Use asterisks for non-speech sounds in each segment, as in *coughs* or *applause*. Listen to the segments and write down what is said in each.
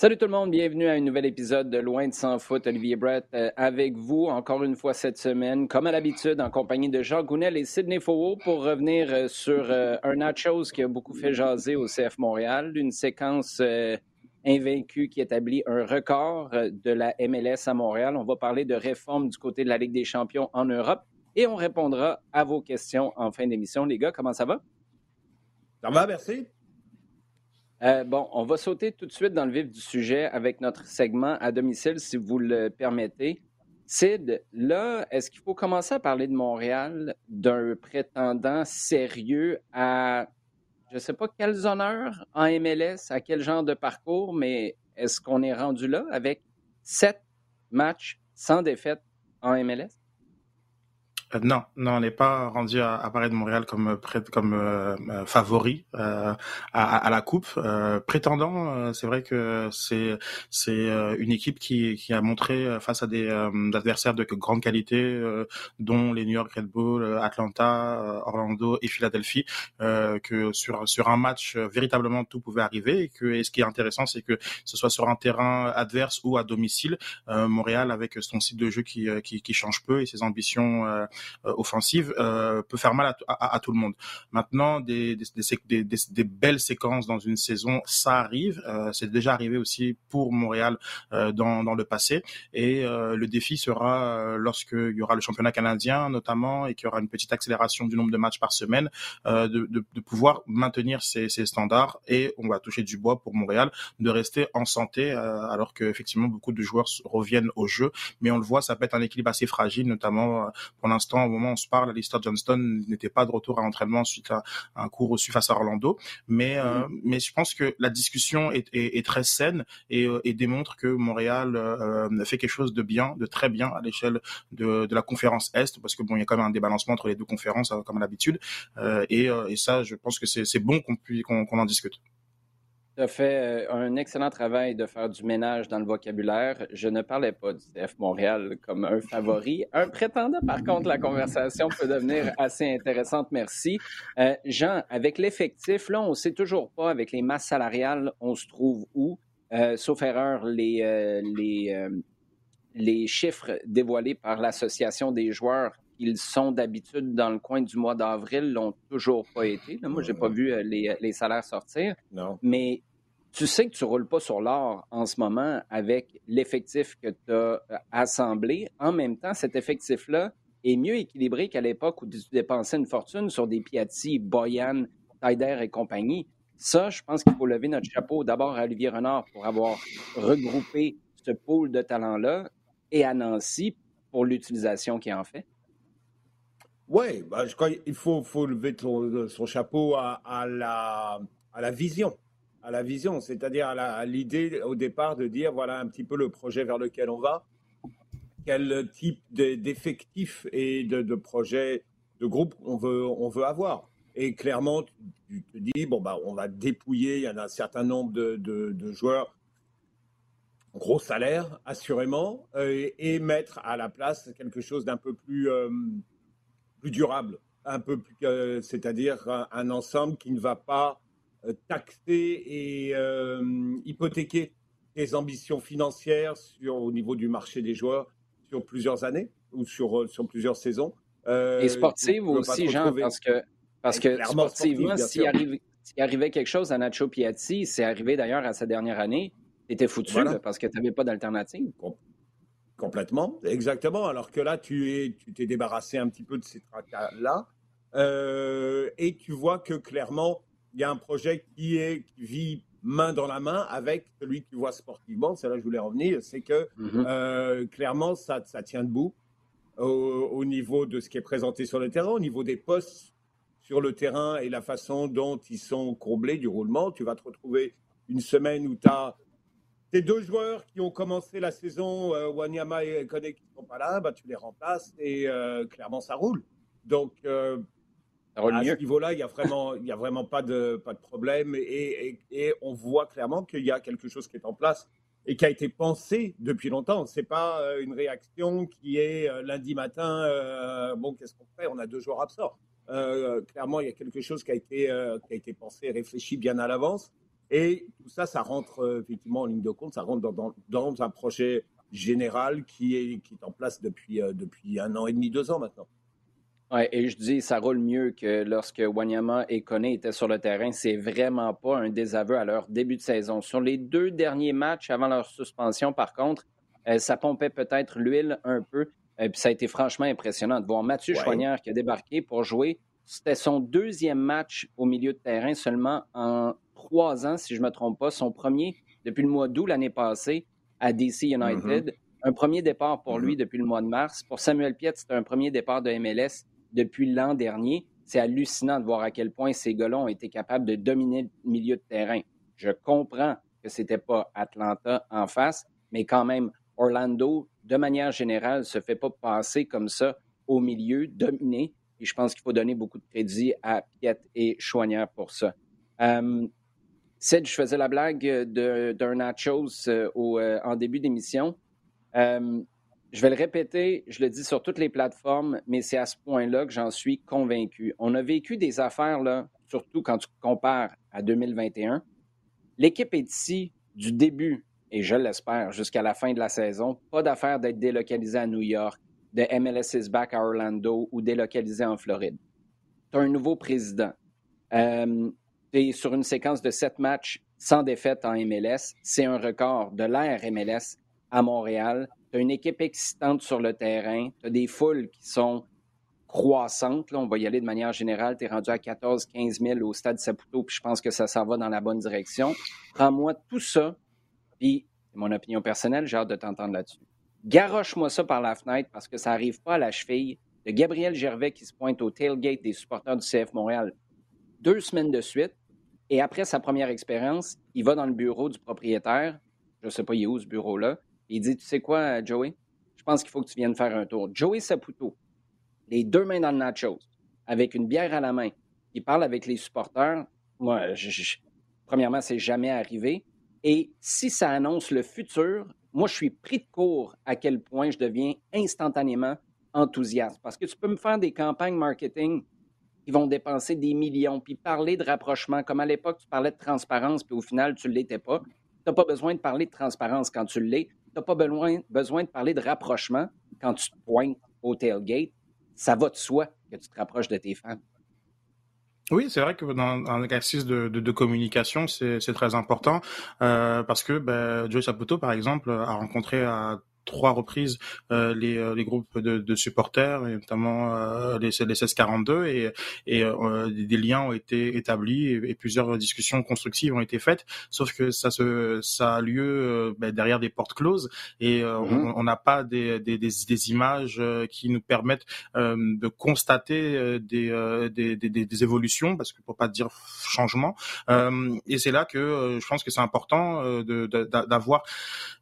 Salut tout le monde, bienvenue à un nouvel épisode de Loin de sans foot. Olivier Brett euh, avec vous encore une fois cette semaine, comme à l'habitude, en compagnie de Jean Gounel et Sidney Faux pour revenir euh, sur euh, un nachos qui a beaucoup fait jaser au CF Montréal, une séquence invaincue qui établit un record de la MLS à Montréal. On va parler de réforme du côté de la Ligue des champions en Europe et on répondra à vos questions en fin d'émission. Les gars, comment ça va? Ça va, merci. Euh, bon, on va sauter tout de suite dans le vif du sujet avec notre segment à domicile, si vous le permettez. Sid, là, est-ce qu'il faut commencer à parler de Montréal, d'un prétendant sérieux à, je ne sais pas quels honneurs en MLS, à quel genre de parcours, mais est-ce qu'on est rendu là avec sept matchs sans défaite en MLS? Euh, non, non, on n'est pas rendu à, à, Paris de Montréal comme euh, comme euh, euh, favori euh, à, à, la coupe. Prétendant, c'est vrai que c'est c'est une équipe qui qui a montré face à des adversaires de grande qualité, dont les New York Red Bull, Atlanta, Orlando et Philadelphie, que sur sur un match véritablement tout pouvait arriver et que et ce qui est intéressant, c'est que ce soit sur un terrain adverse ou à domicile, Montréal avec son site de jeu qui qui, qui change peu et ses ambitions offensive euh, peut faire mal à, à, tout le monde. Maintenant, des, des, des, des, belles séquences dans une saison, ça arrive. Euh, c'est déjà arrivé aussi pour Montréal dans, dans le passé. Et le défi sera lorsqu'il y aura le championnat canadien notamment et qu'il y aura une petite accélération du nombre de matchs par semaine, de, de, de, pouvoir maintenir ces, ces, standards et on va toucher du bois pour Montréal de rester en santé alors qu'effectivement beaucoup de joueurs reviennent au jeu. Mais on le voit, ça peut être un équilibre assez fragile, notamment pour l'instant au moment où on se parle, Alistair Johnston n'était pas de retour à l'entraînement suite à, un cours reçu face à Orlando. Mais, euh, mhm. mais je pense que la discussion est, est, est très saine et, euh, et, démontre que Montréal euh, fait quelque chose de bien, de très bien à l'échelle de, de, la conférence Est, parce que bon, il y a quand même un débalancement entre les deux conférences, comme à l'habitude. et, et ça, je pense que c'est bon qu'on qu'on en discute. Tu as fait euh, un excellent travail de faire du ménage dans le vocabulaire. Je ne parlais pas du CF Montréal comme un favori. Un prétendant, par contre, la conversation peut devenir assez intéressante. Merci. Euh, Jean, avec l'effectif, là, on ne sait toujours pas avec les masses salariales, on se trouve où. Euh, sauf erreur, les, les, les chiffres dévoilés par l'Association des joueurs ils sont d'habitude dans le coin du mois d'avril, l'ont toujours pas été. moi, j'ai pas vu les, les, salaires sortir. Non. Mais tu sais que tu roules pas sur l'or en ce moment avec l'effectif que tu as euh, assemblé. En même temps, cet effectif-là est mieux équilibré qu'à l'époque où tu dépensais une fortune sur des Piatti, Boyan, Taider et compagnie. Ça, je pense qu'il faut lever notre chapeau d'abord à Olivier Renard pour avoir regroupé ce pôle de talents-là et à Nancy pour l'utilisation qu'il en fait. Oui, bah, je crois qu'il faut, faut lever son, chapeau à, la, à la vision. À la vision, c'est-à-dire à l'idée au départ de dire voilà un petit peu le projet vers lequel on va, quel type d'effectifs et de, de projets, de groupes on veut, on veut avoir. Et clairement, tu te dis bon, bah, on va dépouiller, il y en a un certain nombre de, de, joueurs gros salaire, assurément, euh, et mettre à la place quelque chose d'un peu plus, euh, plus durable, un peu plus, c'est-à-dire un, ensemble qui ne va pas euh, taxer et euh, hypothéquer les ambitions financières sur, au niveau du marché des joueurs sur plusieurs années ou sur, euh, sur plusieurs saisons. et sportive aussi, Jean, parce que, parce que sportivement, s'il arrivait, arrivait quelque chose à Nacho Piatti, c'est arrivé d'ailleurs à sa dernière année, était foutu parce que tu n'avais pas d'alternative. Complètement, exactement. Alors que là, tu es, tu t'es débarrassé un petit peu de ces tracas-là, euh, et tu vois que clairement, il y a un projet qui est qui vit main dans la main avec celui qui voit sportivement. C'est là que je voulais revenir, c'est que mm-hmm. euh, clairement, ça, ça tient debout au, au, niveau de ce qui est présenté sur le terrain, au niveau des postes sur le terrain et la façon dont ils sont comblés du roulement. Tu vas te retrouver une semaine où tu as tes deux joueurs qui ont commencé la saison, euh, Wanyama et Kone, qui ne sont pas là, bah, tu les remplaces et euh, clairement ça roule. Donc euh, à ce niveau-là, il n'y a vraiment, il y a vraiment pas de pas de problème et, et, on voit clairement qu'il y a quelque chose qui est en place et qui a été pensé depuis longtemps. C'est pas une réaction qui est lundi matin. bon, qu'est-ce qu'on fait? On a deux joueurs absents. clairement, il y a quelque chose qui a été qui a été pensé, réfléchi bien à l'avance Et tout ça, ça rentre effectivement en ligne de compte, ça rentre dans, dans, un projet général qui est, qui est en place depuis, depuis un an et demi, deux ans maintenant. Oui, et je dis, ça roule mieux que lorsque Wanyama et Kone étaient sur le terrain. C'est vraiment pas un désaveu à leur début de saison. Sur les deux derniers matchs avant leur suspension, par contre, euh, ça pompait peut-être l'huile un peu. et euh, puis ça a été franchement impressionnant de voir Mathieu ouais. qui a débarqué pour jouer. C'était son deuxième match au milieu de terrain seulement en trois ans, si je ne me trompe pas. Son premier depuis le mois d'août l'année passée à DC United. Mm-hmm. Un premier départ pour lui mm-hmm. depuis le mois de mars. Pour Samuel Piet, c'était un premier départ de MLS depuis l'an dernier. C'est hallucinant de voir à quel point ces gars-là ont été capables de dominer le milieu de terrain. Je comprends que ce n'était pas Atlanta en face, mais quand même, Orlando, de manière générale, ne se fait pas passer comme ça au milieu, dominé. Et je pense qu'il faut donner beaucoup de crédit à Piet et Chouanière pour ça. Euh, je faisais la blague d'un nachos euh, euh, en début d'émission. Euh, je vais le répéter, je le dis sur toutes les plateformes, mais c'est à ce point-là que j'en suis convaincu. On a vécu des affaires, là, surtout quand tu compares à 2021. L'équipe est ici du début, et je l'espère, jusqu'à la fin de la saison. Pas d'affaire d'être délocalisé à New York, de MLS is back à Orlando ou délocalisé en Floride. Tu as un nouveau président. Euh, tu es sur une séquence de sept matchs sans défaite en MLS. C'est un record de l'ère MLS à Montréal tu as une équipe excitante sur le terrain, tu as des foules qui sont croissantes. Là, on va y aller de manière générale. Tu es rendu à 14-15 000 au stade Saputo, puis je pense que ça s'en va dans la bonne direction. Prends-moi tout ça, puis c'est mon opinion personnelle, j'ai hâte de t'entendre là-dessus. Garoche-moi ça par la fenêtre parce que ça n'arrive pas à la cheville de Gabriel Gervais qui se pointe au tailgate des supporters du CF Montréal deux semaines de suite. Et après sa première expérience, il va dans le bureau du propriétaire. Je ne sais pas, il est où ce bureau-là? Il dit Tu sais quoi, Joey? Je pense qu'il faut que tu viennes faire un tour. Joey Saputo, les deux mains dans le nachos, avec une bière à la main, il parle avec les supporters. Moi, je, premièrement, c'est jamais arrivé. Et si ça annonce le futur, moi, je suis pris de court à quel point je deviens instantanément enthousiaste. Parce que tu peux me faire des campagnes marketing qui vont dépenser des millions, puis parler de rapprochement, comme à l'époque, tu parlais de transparence, puis au final, tu ne l'étais pas. Tu n'as pas besoin de parler de transparence quand tu l'es n'as pas besoin, de parler de rapprochement quand tu te pointes au tailgate. Ça va de soi que tu te rapproches de tes fans. Oui, c'est vrai que dans un exercice de, de, communication, c'est très important euh, parce que ben, Joe Saputo, par exemple, a rencontré à trois reprises euh, les, euh, les, groupes de, de, supporters, et notamment euh, les, les 1642, et, et des liens ont été établis et, plusieurs discussions constructives ont été faites, sauf que ça, se, ça a lieu ben, derrière des portes closes et mm-hmm. on n'a pas des, des, des, des, images qui nous permettent de constater des, des, des, évolutions, parce que pour pas dire changement. et c'est là que je pense que c'est important d'avoir,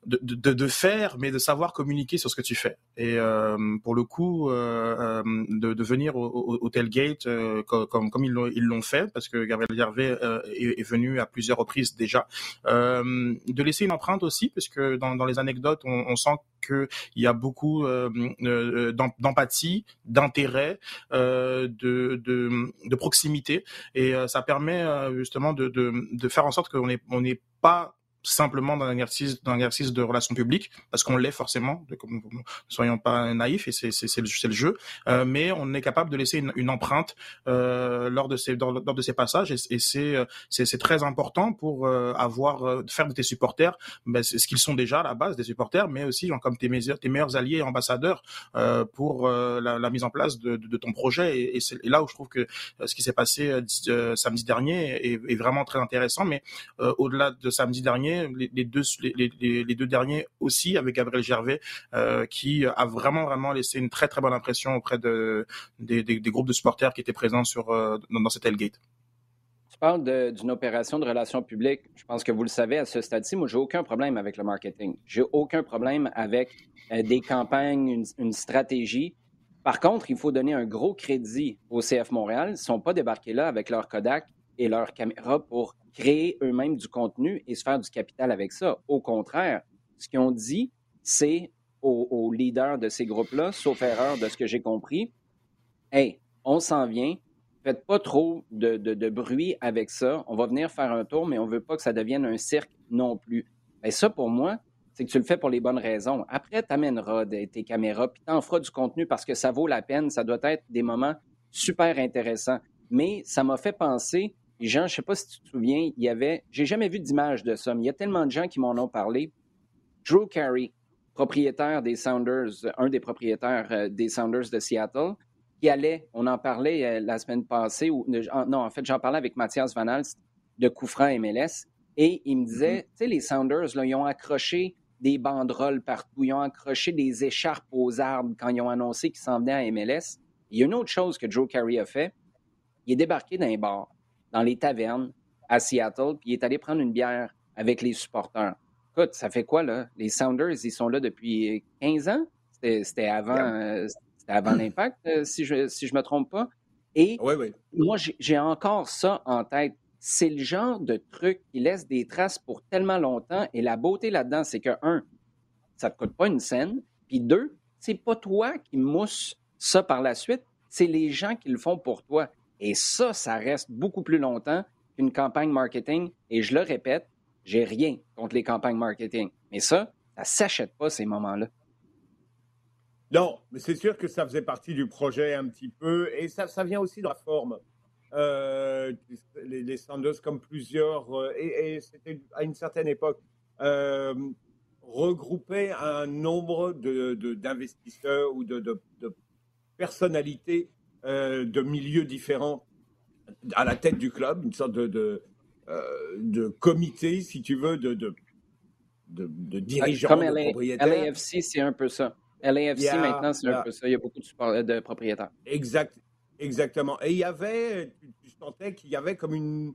de, de, de, faire, mais de savoir communiquer sur ce que tu fais. Et euh, pour le coup, euh, euh, de, venir au, au, tailgate comme, comme ils l'ont fait, parce que Gabriel Hervé est, venu à plusieurs reprises déjà, de laisser une empreinte aussi, parce que dans, les anecdotes, on, on sent qu'il y a beaucoup d'empathie, d'intérêt, de, de, proximité, et ça permet justement de, de, faire en sorte qu'on n'est on pas simplement dans l'exercice dans l'exercice de relations publiques parce qu'on l'est forcément ne soyons pas naïfs et c'est c'est le, le jeu. Euh, mais on est capable de laisser une, une empreinte euh, lors de ces lors, de ces passages et, et c'est c'est très important pour euh, avoir euh, faire de tes supporters ben, ce qu'ils sont déjà à la base des supporters mais aussi comme tes meilleurs tes meilleurs alliés et ambassadeurs euh, pour la, la, mise en place de, de, de ton projet. Et, et c'est là où je trouve que ce qui s'est passé samedi dernier est, est, vraiment très intéressant. Mais au-delà de samedi dernier les, deux, derniers aussi avec Gabriel Gervais, euh, qui a vraiment vraiment laissé une très très bonne impression auprès de, des, groupes de supporters qui étaient présents sur, euh, dans, dans cet Hellgate. Tu parles d'une opération de relations publiques. Je pense que vous le savez à ce stade-ci. Moi, j'ai aucun problème avec le marketing. J'ai aucun problème avec euh, des campagnes, une, une, stratégie. Par contre, il faut donner un gros crédit au CF Montréal. Ils ne sont pas débarqués là avec leur Kodak et leur caméra pour créer eux-mêmes du contenu et se faire du capital avec ça. Au contraire, ce qu'ils ont dit, c'est aux, leaders de ces groupes-là, sauf erreur de ce que j'ai compris, hey, on s'en vient, faites pas trop de, bruit avec ça. On va venir faire un tour, mais on veut pas que ça devienne un cirque non plus. Et ça, pour moi, c'est que tu le fais pour les bonnes raisons. Après, tu amèneras tes caméras, puis tu en feras du contenu parce que ça vaut la peine. Ça doit être des moments super intéressants. Mais ça m'a fait penser, Jean, je sais pas si tu te souviens, il y avait, j'ai jamais vu d'image de ça, mais il y a tellement de gens qui m'en ont parlé. Drew Carey, propriétaire des Sounders, un des propriétaires euh, des Sounders de Seattle, qui allait, on en parlait euh, la semaine passée, ou, non, en fait, j'en parlais avec Mathias Van Alst de Coufran MLS, et il me disait, mm-hmm. tu sais, les Sounders, là, ils ont accroché des banderoles partout, ils ont accroché des écharpes aux arbres quand ils ont annoncé qu'ils s'en venaient à MLS. Il y a une autre chose que Joe Carey a fait, il est débarqué dans les bars, dans les tavernes à Seattle, puis il est allé prendre une bière avec les supporters. Écoute, ça fait quoi, là? Les Sounders, ils sont là depuis 15 ans? C'était avant, euh, avant l'impact, euh, si je ne si je me trompe pas. Et moi, j'ai encore ça en tête. C'est le genre de truc qui laisse des traces pour tellement longtemps. Et la beauté là-dedans, c'est que, un, ça ne te coûte pas une scène. Puis deux, c'est pas toi qui mousse ça par la suite, c'est les gens qui le font pour toi. Et ça, ça reste beaucoup plus longtemps qu'une campagne marketing. Et je le répète, j'ai rien contre les campagnes marketing. Mais ça, ça s'achète pas ces moments-là. Non, mais c'est sûr que ça faisait partie du projet un petit peu, et ça, ça vient aussi de la forme. Euh, les, les, Sanders, comme plusieurs, euh, et, c'était à une certaine époque, euh, regroupaient un nombre d'investisseurs de, ou de, de, personnalités de milieux différents à la tête du club, une sorte de, de, comité, si tu veux, de, de, dirigeants, Comme de propriétaires. LAFC, c'est un peu ça. LAFC, maintenant, c'est un peu ça. Il y a beaucoup de, de propriétaires. Exact, exactement. Et il y avait, tu, sentais qu'il y avait comme une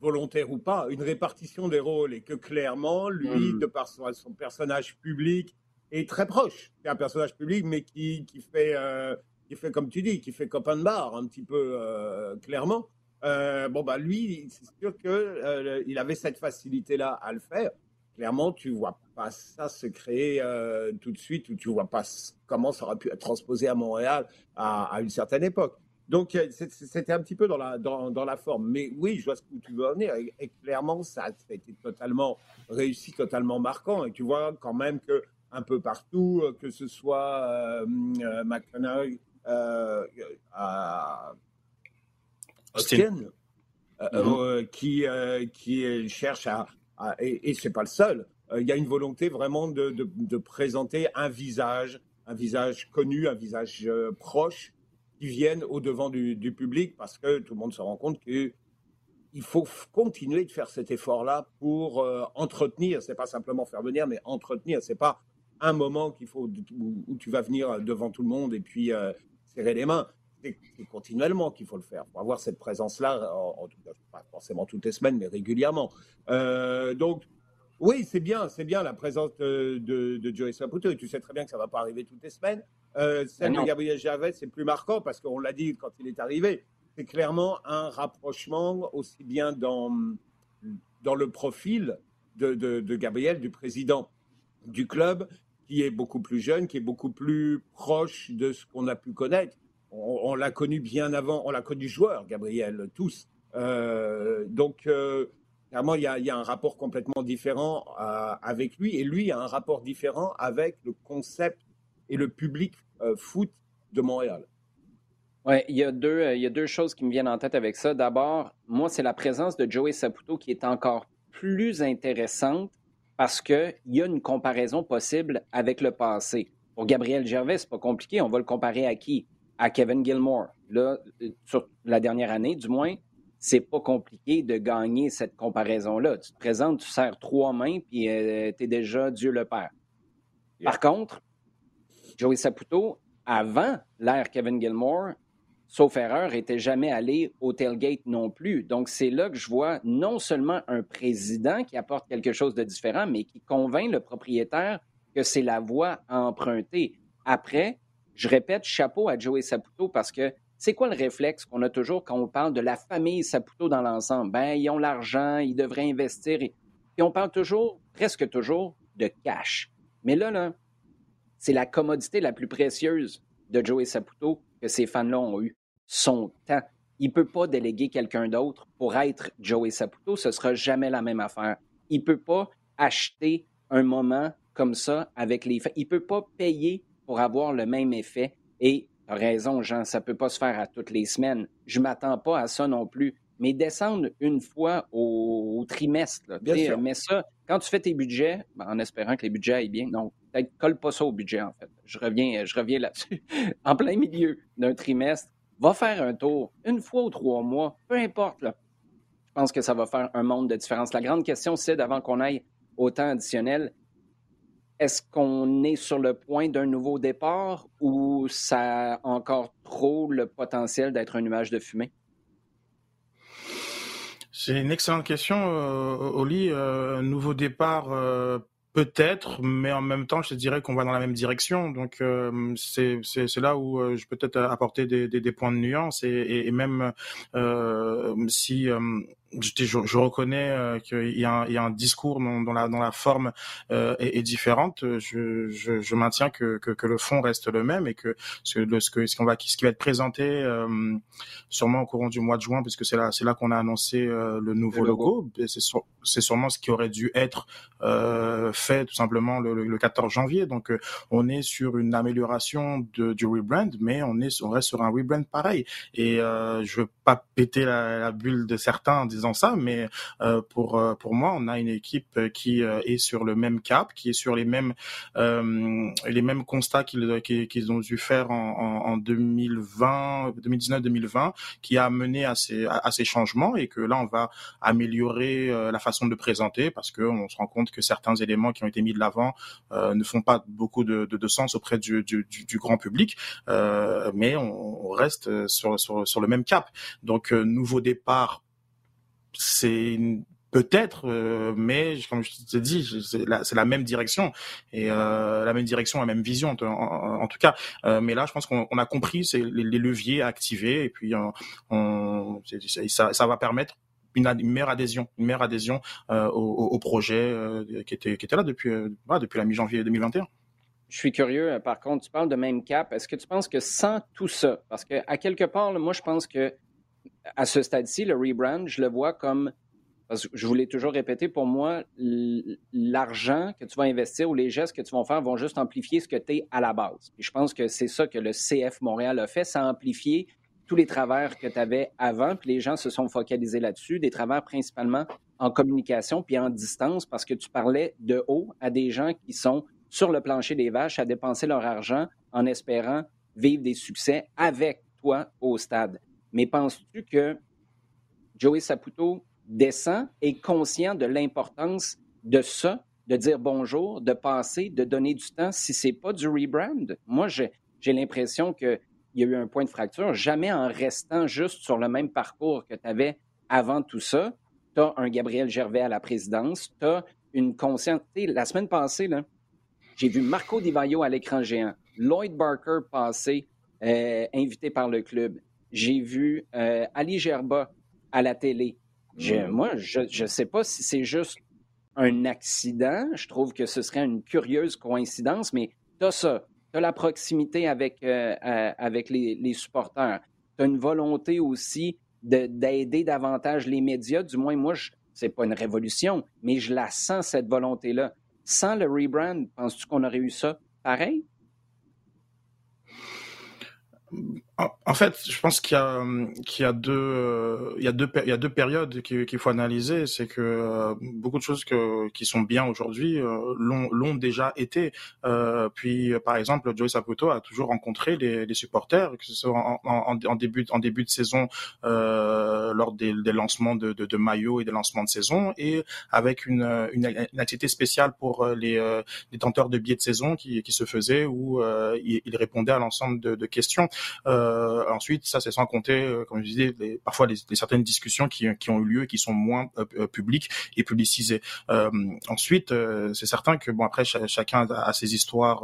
volontaire ou pas, une répartition des rôles et que clairement, lui, mm. de par son, personnage public, est très proche. C'est un personnage public, mais qui, qui fait, euh, qui fait, comme tu dis, qui fait copain de bar, un petit peu euh, clairement. Euh, bon, bah lui, c'est sûr qu'il avait cette facilité-là à le faire clairement, tu vois pas ça se créer euh, tout de suite, ou tu vois pas comment ça aurait pu être transposé à Montréal à, une certaine époque. Donc, euh, c'était un petit peu dans la, forme. Mais oui, je vois ce que tu veux en venir. Et, clairement, ça a été totalement réussi, totalement marquant. Et tu vois quand même que un peu partout, euh, que ce soit euh, à Austin, mm-hmm. qui, qui cherche à, et, et c'est pas le seul. Euh, il y a une volonté vraiment de, de, présenter un visage, un visage connu, un visage euh, proche, qui vienne au devant du, du, public, parce que tout le monde se rend compte que il faut continuer de faire cet effort-là pour euh, entretenir. C'est pas simplement faire venir, mais entretenir. C'est pas un moment qu'il faut où, tu vas venir devant tout le monde et puis serrer les mains c'est continuellement qu'il faut le faire. Pour avoir cette présence-là, en, pas forcément toutes les semaines, mais régulièrement. Euh, donc, oui, c'est bien, c'est bien la présence de, de, Joey Saputo. Et tu sais très bien que ça ne va pas arriver toutes les semaines. Euh, celle de Gabriel Javet, c'est plus marquant parce qu'on l'a dit quand il est arrivé. C'est clairement un rapprochement aussi bien dans, dans le profil de, de Gabriel, du président du club, qui est beaucoup plus jeune, qui est beaucoup plus proche de ce qu'on a pu connaître on, l'a connu bien avant, on l'a connu joueur, Gabriel, tous. Euh, donc, euh, clairement, il y, a, un rapport complètement différent euh, avec lui, et lui a un rapport différent avec le concept et le public foot de Montréal. Oui, il, il y a deux choses qui me viennent en tête avec ça. D'abord, moi, c'est la présence de Joey Saputo qui est encore plus intéressante parce qu'il y a une comparaison possible avec le passé. Pour Gabriel Gervais, c'est pas compliqué. On va le comparer à qui? à Kevin Gilmore. Là, sur la dernière année, du moins, c'est pas compliqué de gagner cette comparaison-là. Tu te présentes, tu serres trois mains, puis euh, tu es déjà Dieu le Père. Par contre, Joey Saputo, avant l'ère Kevin Gilmore, sauf erreur, était jamais allé au tailgate non plus. Donc, c'est là que je vois non seulement un président qui apporte quelque chose de différent, mais qui convainc le propriétaire que c'est la voie à emprunter. Après, je répète, chapeau à Joey Saputo parce que c'est quoi le réflexe qu'on a toujours quand on parle de la famille Saputo dans l'ensemble? Ben, ils ont l'argent, ils devraient investir. Et, on parle toujours, presque toujours, de cash. Mais là, là, c'est la commodité la plus précieuse de Joey Saputo que ces fans-là ont eu. Son temps. Il ne peut pas déléguer quelqu'un d'autre pour être Joey Saputo. Ce ne sera jamais la même affaire. Il ne peut pas acheter un moment comme ça avec les faits. Il ne peut pas payer pour avoir le même effet. Et tu as raison, Jean, ça ne peut pas se faire à toutes les semaines. Je ne m'attends pas à ça non plus. Mais descendre une fois au, trimestre, mais ça, quand tu fais tes budgets, ben, en espérant que les budgets aillent bien, non, peut-être colle pas ça au budget, en fait. Je reviens, je reviens là-dessus. *laughs* en plein milieu d'un trimestre, va faire un tour, une fois ou trois mois, peu importe. Je pense que ça va faire un monde de différence. La grande question, c'est, avant qu'on aille au temps additionnel, est-ce qu'on est sur le point d'un nouveau départ ou ça a encore trop le potentiel d'être un nuage de fumée? C'est une excellente question, euh, Oli. Euh, nouveau départ, euh, Peut-être, mais en même temps, je te dirais qu'on va dans la même direction. Donc, euh, c'est là où je peux peut-être apporter des, des, des, points de nuance et, et, et même euh, si je, je, reconnais euh, qu'il y, a un, il y a un discours dont, dont, la, dont la forme euh, est, est, différente. Je, je, je maintiens que, que, que, le fond reste le même et que ce, le, ce, que, ce, qu'on va, ce qui va être présenté euh, sûrement au courant du mois de juin, puisque c'est là, c'est là qu'on a annoncé euh, le nouveau le logo. logo. C'est, c'est sûrement ce qui aurait dû être euh, fait tout simplement le, le 14 janvier. Donc, on est sur une amélioration de, du rebrand, mais on est, on reste sur un rebrand pareil. Et je veux pas péter la, la bulle de certains disant ça, mais euh, pour euh, pour moi, on a une équipe qui euh, est sur le même cap, qui est sur les mêmes les mêmes constats qu'ils qu'ils ont dû faire en, en, 2020, 2019-2020, qui a mené à ces à, ces changements et que là, on va améliorer la façon de présenter parce que on se rend compte que certains éléments qui ont été mis de l'avant ne font pas beaucoup de, de, sens auprès du, du, du grand public, mais on, on reste sur, sur, sur le même cap. Donc nouveau départ c'est peut-être, euh, mais comme je te dis, c'est la, même direction et euh, la même direction, la même vision en, tout cas. Euh, mais là, je pense qu'on a compris c'est les, leviers à activer et puis ça, va permettre une, meilleure adhésion, une meilleure adhésion au, projet qui était qui était là depuis depuis la mi-janvier 2021. Je suis curieux, par contre, tu parles de même cap. Est-ce que tu penses que sans tout ça, parce que à quelque part, moi, je pense que à ce stade-ci, le rebrand, je le vois comme, je vous l'ai toujours répété, pour moi, l'argent que tu vas investir ou les gestes que tu vas faire vont juste amplifier ce que tu es à la base. Et je pense que c'est ça que le CF Montréal a fait, ça a amplifié tous les travers que tu avais avant, puis les gens se sont focalisés là-dessus, des travers principalement en communication puis en distance, parce que tu parlais de haut à des gens qui sont sur le plancher des vaches à dépenser leur argent en espérant vivre des succès avec toi au stade. Mais penses-tu que Joey Saputo descend et conscient de l'importance de ça, de dire bonjour, de passer, de donner du temps, si c'est pas du rebrand? Moi, j'ai l'impression qu'il y a eu un point de fracture. Jamais en restant juste sur le même parcours que tu avais avant tout ça, tu as un Gabriel Gervais à la présidence, tu as une conscience. La semaine passée, j'ai vu Marco Di Vaio à l'écran géant, Lloyd Barker passer, euh, invité par le club. J'ai vu euh, Ali Gerba à la télé. Mm. Moi, je ne sais pas si c'est juste un accident. Je trouve que ce serait une curieuse coïncidence, mais tu as ça. Tu as la proximité avec, euh, avec les, supporters. Tu as une volonté aussi d'aider davantage les médias. Du moins, moi, ce n'est pas une révolution, mais je la sens, cette volonté-là. Sans le rebrand, penses-tu qu'on aurait eu ça pareil? En fait, je pense qu'il y a qu'il y a deux il y a deux il y a deux périodes qu'il faut analyser. C'est que euh, beaucoup de choses que, qui sont bien aujourd'hui euh, l'ont l'ont déjà été. Euh, puis par exemple, Joey Saputo a toujours rencontré les, les supporters, que ce soit en, en, en, début en début de saison euh, lors des, des lancements de, de, de maillots et des lancements de saison, et avec une une, une activité spéciale pour les les de billets de saison qui qui se faisait où il, il, répondait à l'ensemble de, de questions. Euh, ensuite, ça c'est sans compter, euh, comme je disais, les, parfois les, certaines discussions qui, qui ont eu lieu et qui sont moins euh, publiques et publicisées. ensuite, c'est certain que bon après chacun a ses histoires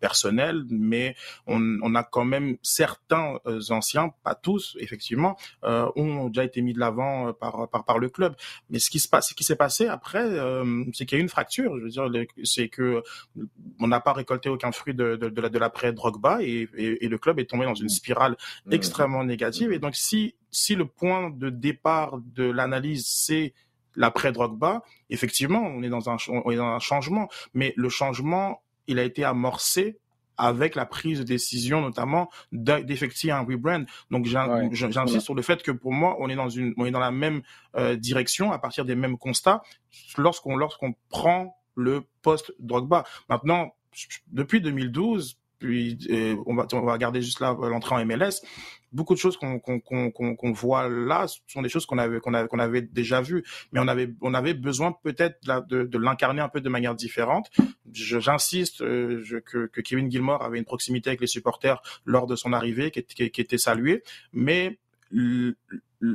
personnelles, mais on, on, a quand même certains anciens, pas tous effectivement, ont déjà été mis de l'avant par, par par le club. Mais ce qui se passe, ce qui s'est passé après, c'est qu'il y a eu une fracture. Je veux dire, c'est que on n'a pas récolté aucun fruit de, de, de l'après Drogba et, et, et, le club est tombé dans une spirale mmh. extrêmement négative. Et donc, si, si le point de départ de l'analyse, c'est l'après Drogba, effectivement, on est dans un, on est dans un changement. Mais le changement, il a été amorcé avec la prise de décision notamment d'effectuer un rebrand. Donc j'insiste sur le fait que pour moi on est dans une on est dans la même euh, direction à partir des mêmes constats lorsqu'on lorsqu'on prend le post Drogba. Maintenant depuis 2012 puis on va on va regarder juste là l'entrée en MLS beaucoup de choses qu'on qu'on voit là sont des choses qu'on avait qu'on avait qu'on avait déjà vues. Mais on avait on avait besoin peut-être de, de l'incarner un peu de manière différente. J'insiste euh, que, que Kevin Gilmore avait une proximité avec les supporters lors de son arrivée qui, qui, qui était saluée. Mais le,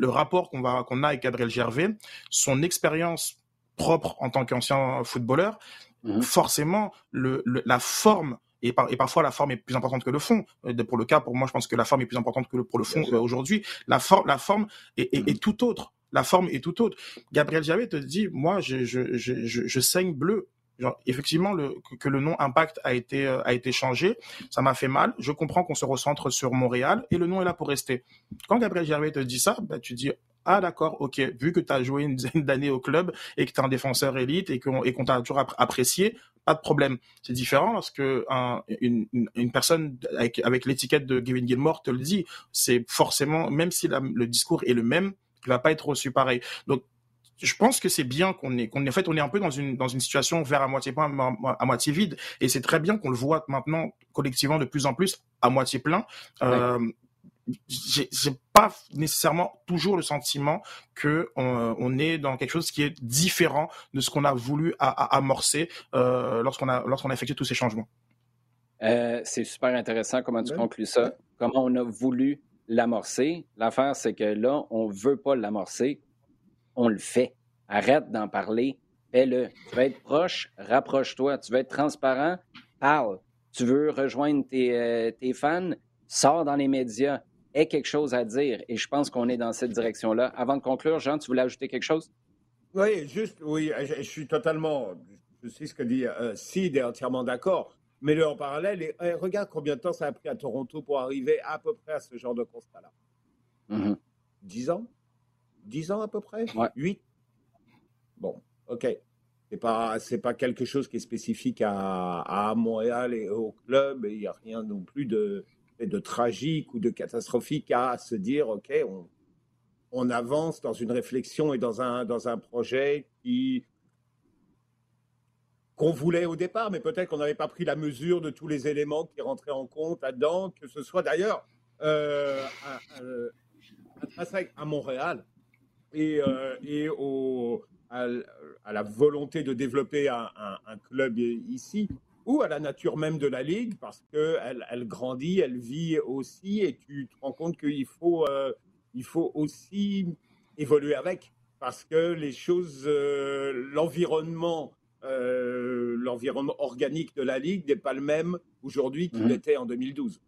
rapport qu'on va qu'on a avec Gabriel Gervais son expérience propre en tant qu'ancien footballeur mmh. forcément le, la forme et, parfois la forme est plus importante que le fond. Euh, pour le cas, pour moi, je pense que la forme est plus importante que le, pour le fond euh, aujourd'hui. La, forme, la forme est, est, tout autre. La forme est tout autre. Gabriel Javet te dit, moi, je, je, je, je, saigne bleu. Genre, effectivement, le, que le nom Impact a été, euh, a été changé, ça m'a fait mal. Je comprends qu'on se recentre sur Montréal et le nom est là pour rester. Quand Gabriel Gervais te dit ça, bah, tu dis ah d'accord, ok, vu que tu as joué une dizaine d'années au club et que tu es un défenseur élite et qu'on t'a toujours apprécié, pas de problème. C'est différent lorsque un, une, une, personne avec, avec l'étiquette de Gavin Gilmore te le dit. C'est forcément, même si le discours est le même, il va pas être reçu pareil. Donc je pense que c'est bien qu'on est, qu'on en fait, on est un peu dans une dans une situation vers à moitié plein, à, moitié vide, et c'est très bien qu'on le voit maintenant collectivement de plus en plus à moitié plein. Euh, j'ai pas nécessairement toujours le sentiment que euh, on, est dans quelque chose qui est différent de ce qu'on a voulu amorcer euh, lorsqu'on a lorsqu'on a effectué tous ces changements. Euh, c'est super intéressant comment tu conclus ça. Comment on a voulu l'amorcer. L'affaire, c'est que là, on veut pas l'amorcer, on le fait. Arrête d'en parler, fais-le. Tu veux être proche, rapproche-toi. Tu veux être transparent, parle. Tu veux rejoindre tes, tes fans, sors dans les médias ait quelque chose à dire. Et je pense qu'on est dans cette direction-là. Avant de conclure, Jean, tu voulais ajouter quelque chose? Oui, juste, oui, je, suis totalement, je sais ce que dit euh, Sid est entièrement d'accord. Mais le en parallèle, et, eh, regarde combien de temps ça a pris à Toronto pour arriver à peu près à ce genre de constat-là. Mm-hmm. Dix ans? Dix ans à peu près? Huit? Bon, OK. C'est pas, c'est pas quelque chose qui est spécifique à, à Montréal et au club. Il n'y a rien non plus de, de tragique ou de catastrophique à se dire, OK, on, on avance dans une réflexion et dans un, dans un projet qu'on voulait au départ, mais peut-être qu'on n'avait pas pris la mesure de tous les éléments qui rentraient en compte là-dedans, que ce soit d'ailleurs euh, à, Montréal et, euh, et au, à, la volonté de développer un club ici ou à la nature même de la Ligue, parce qu'elle elle grandit, elle vit aussi, et tu te rends compte qu'il faut, euh, il faut aussi évoluer avec, parce que les choses, euh, l'environnement, euh, l'environnement organique de la Ligue n'est pas le même aujourd'hui qu'il mhm. était en 2012.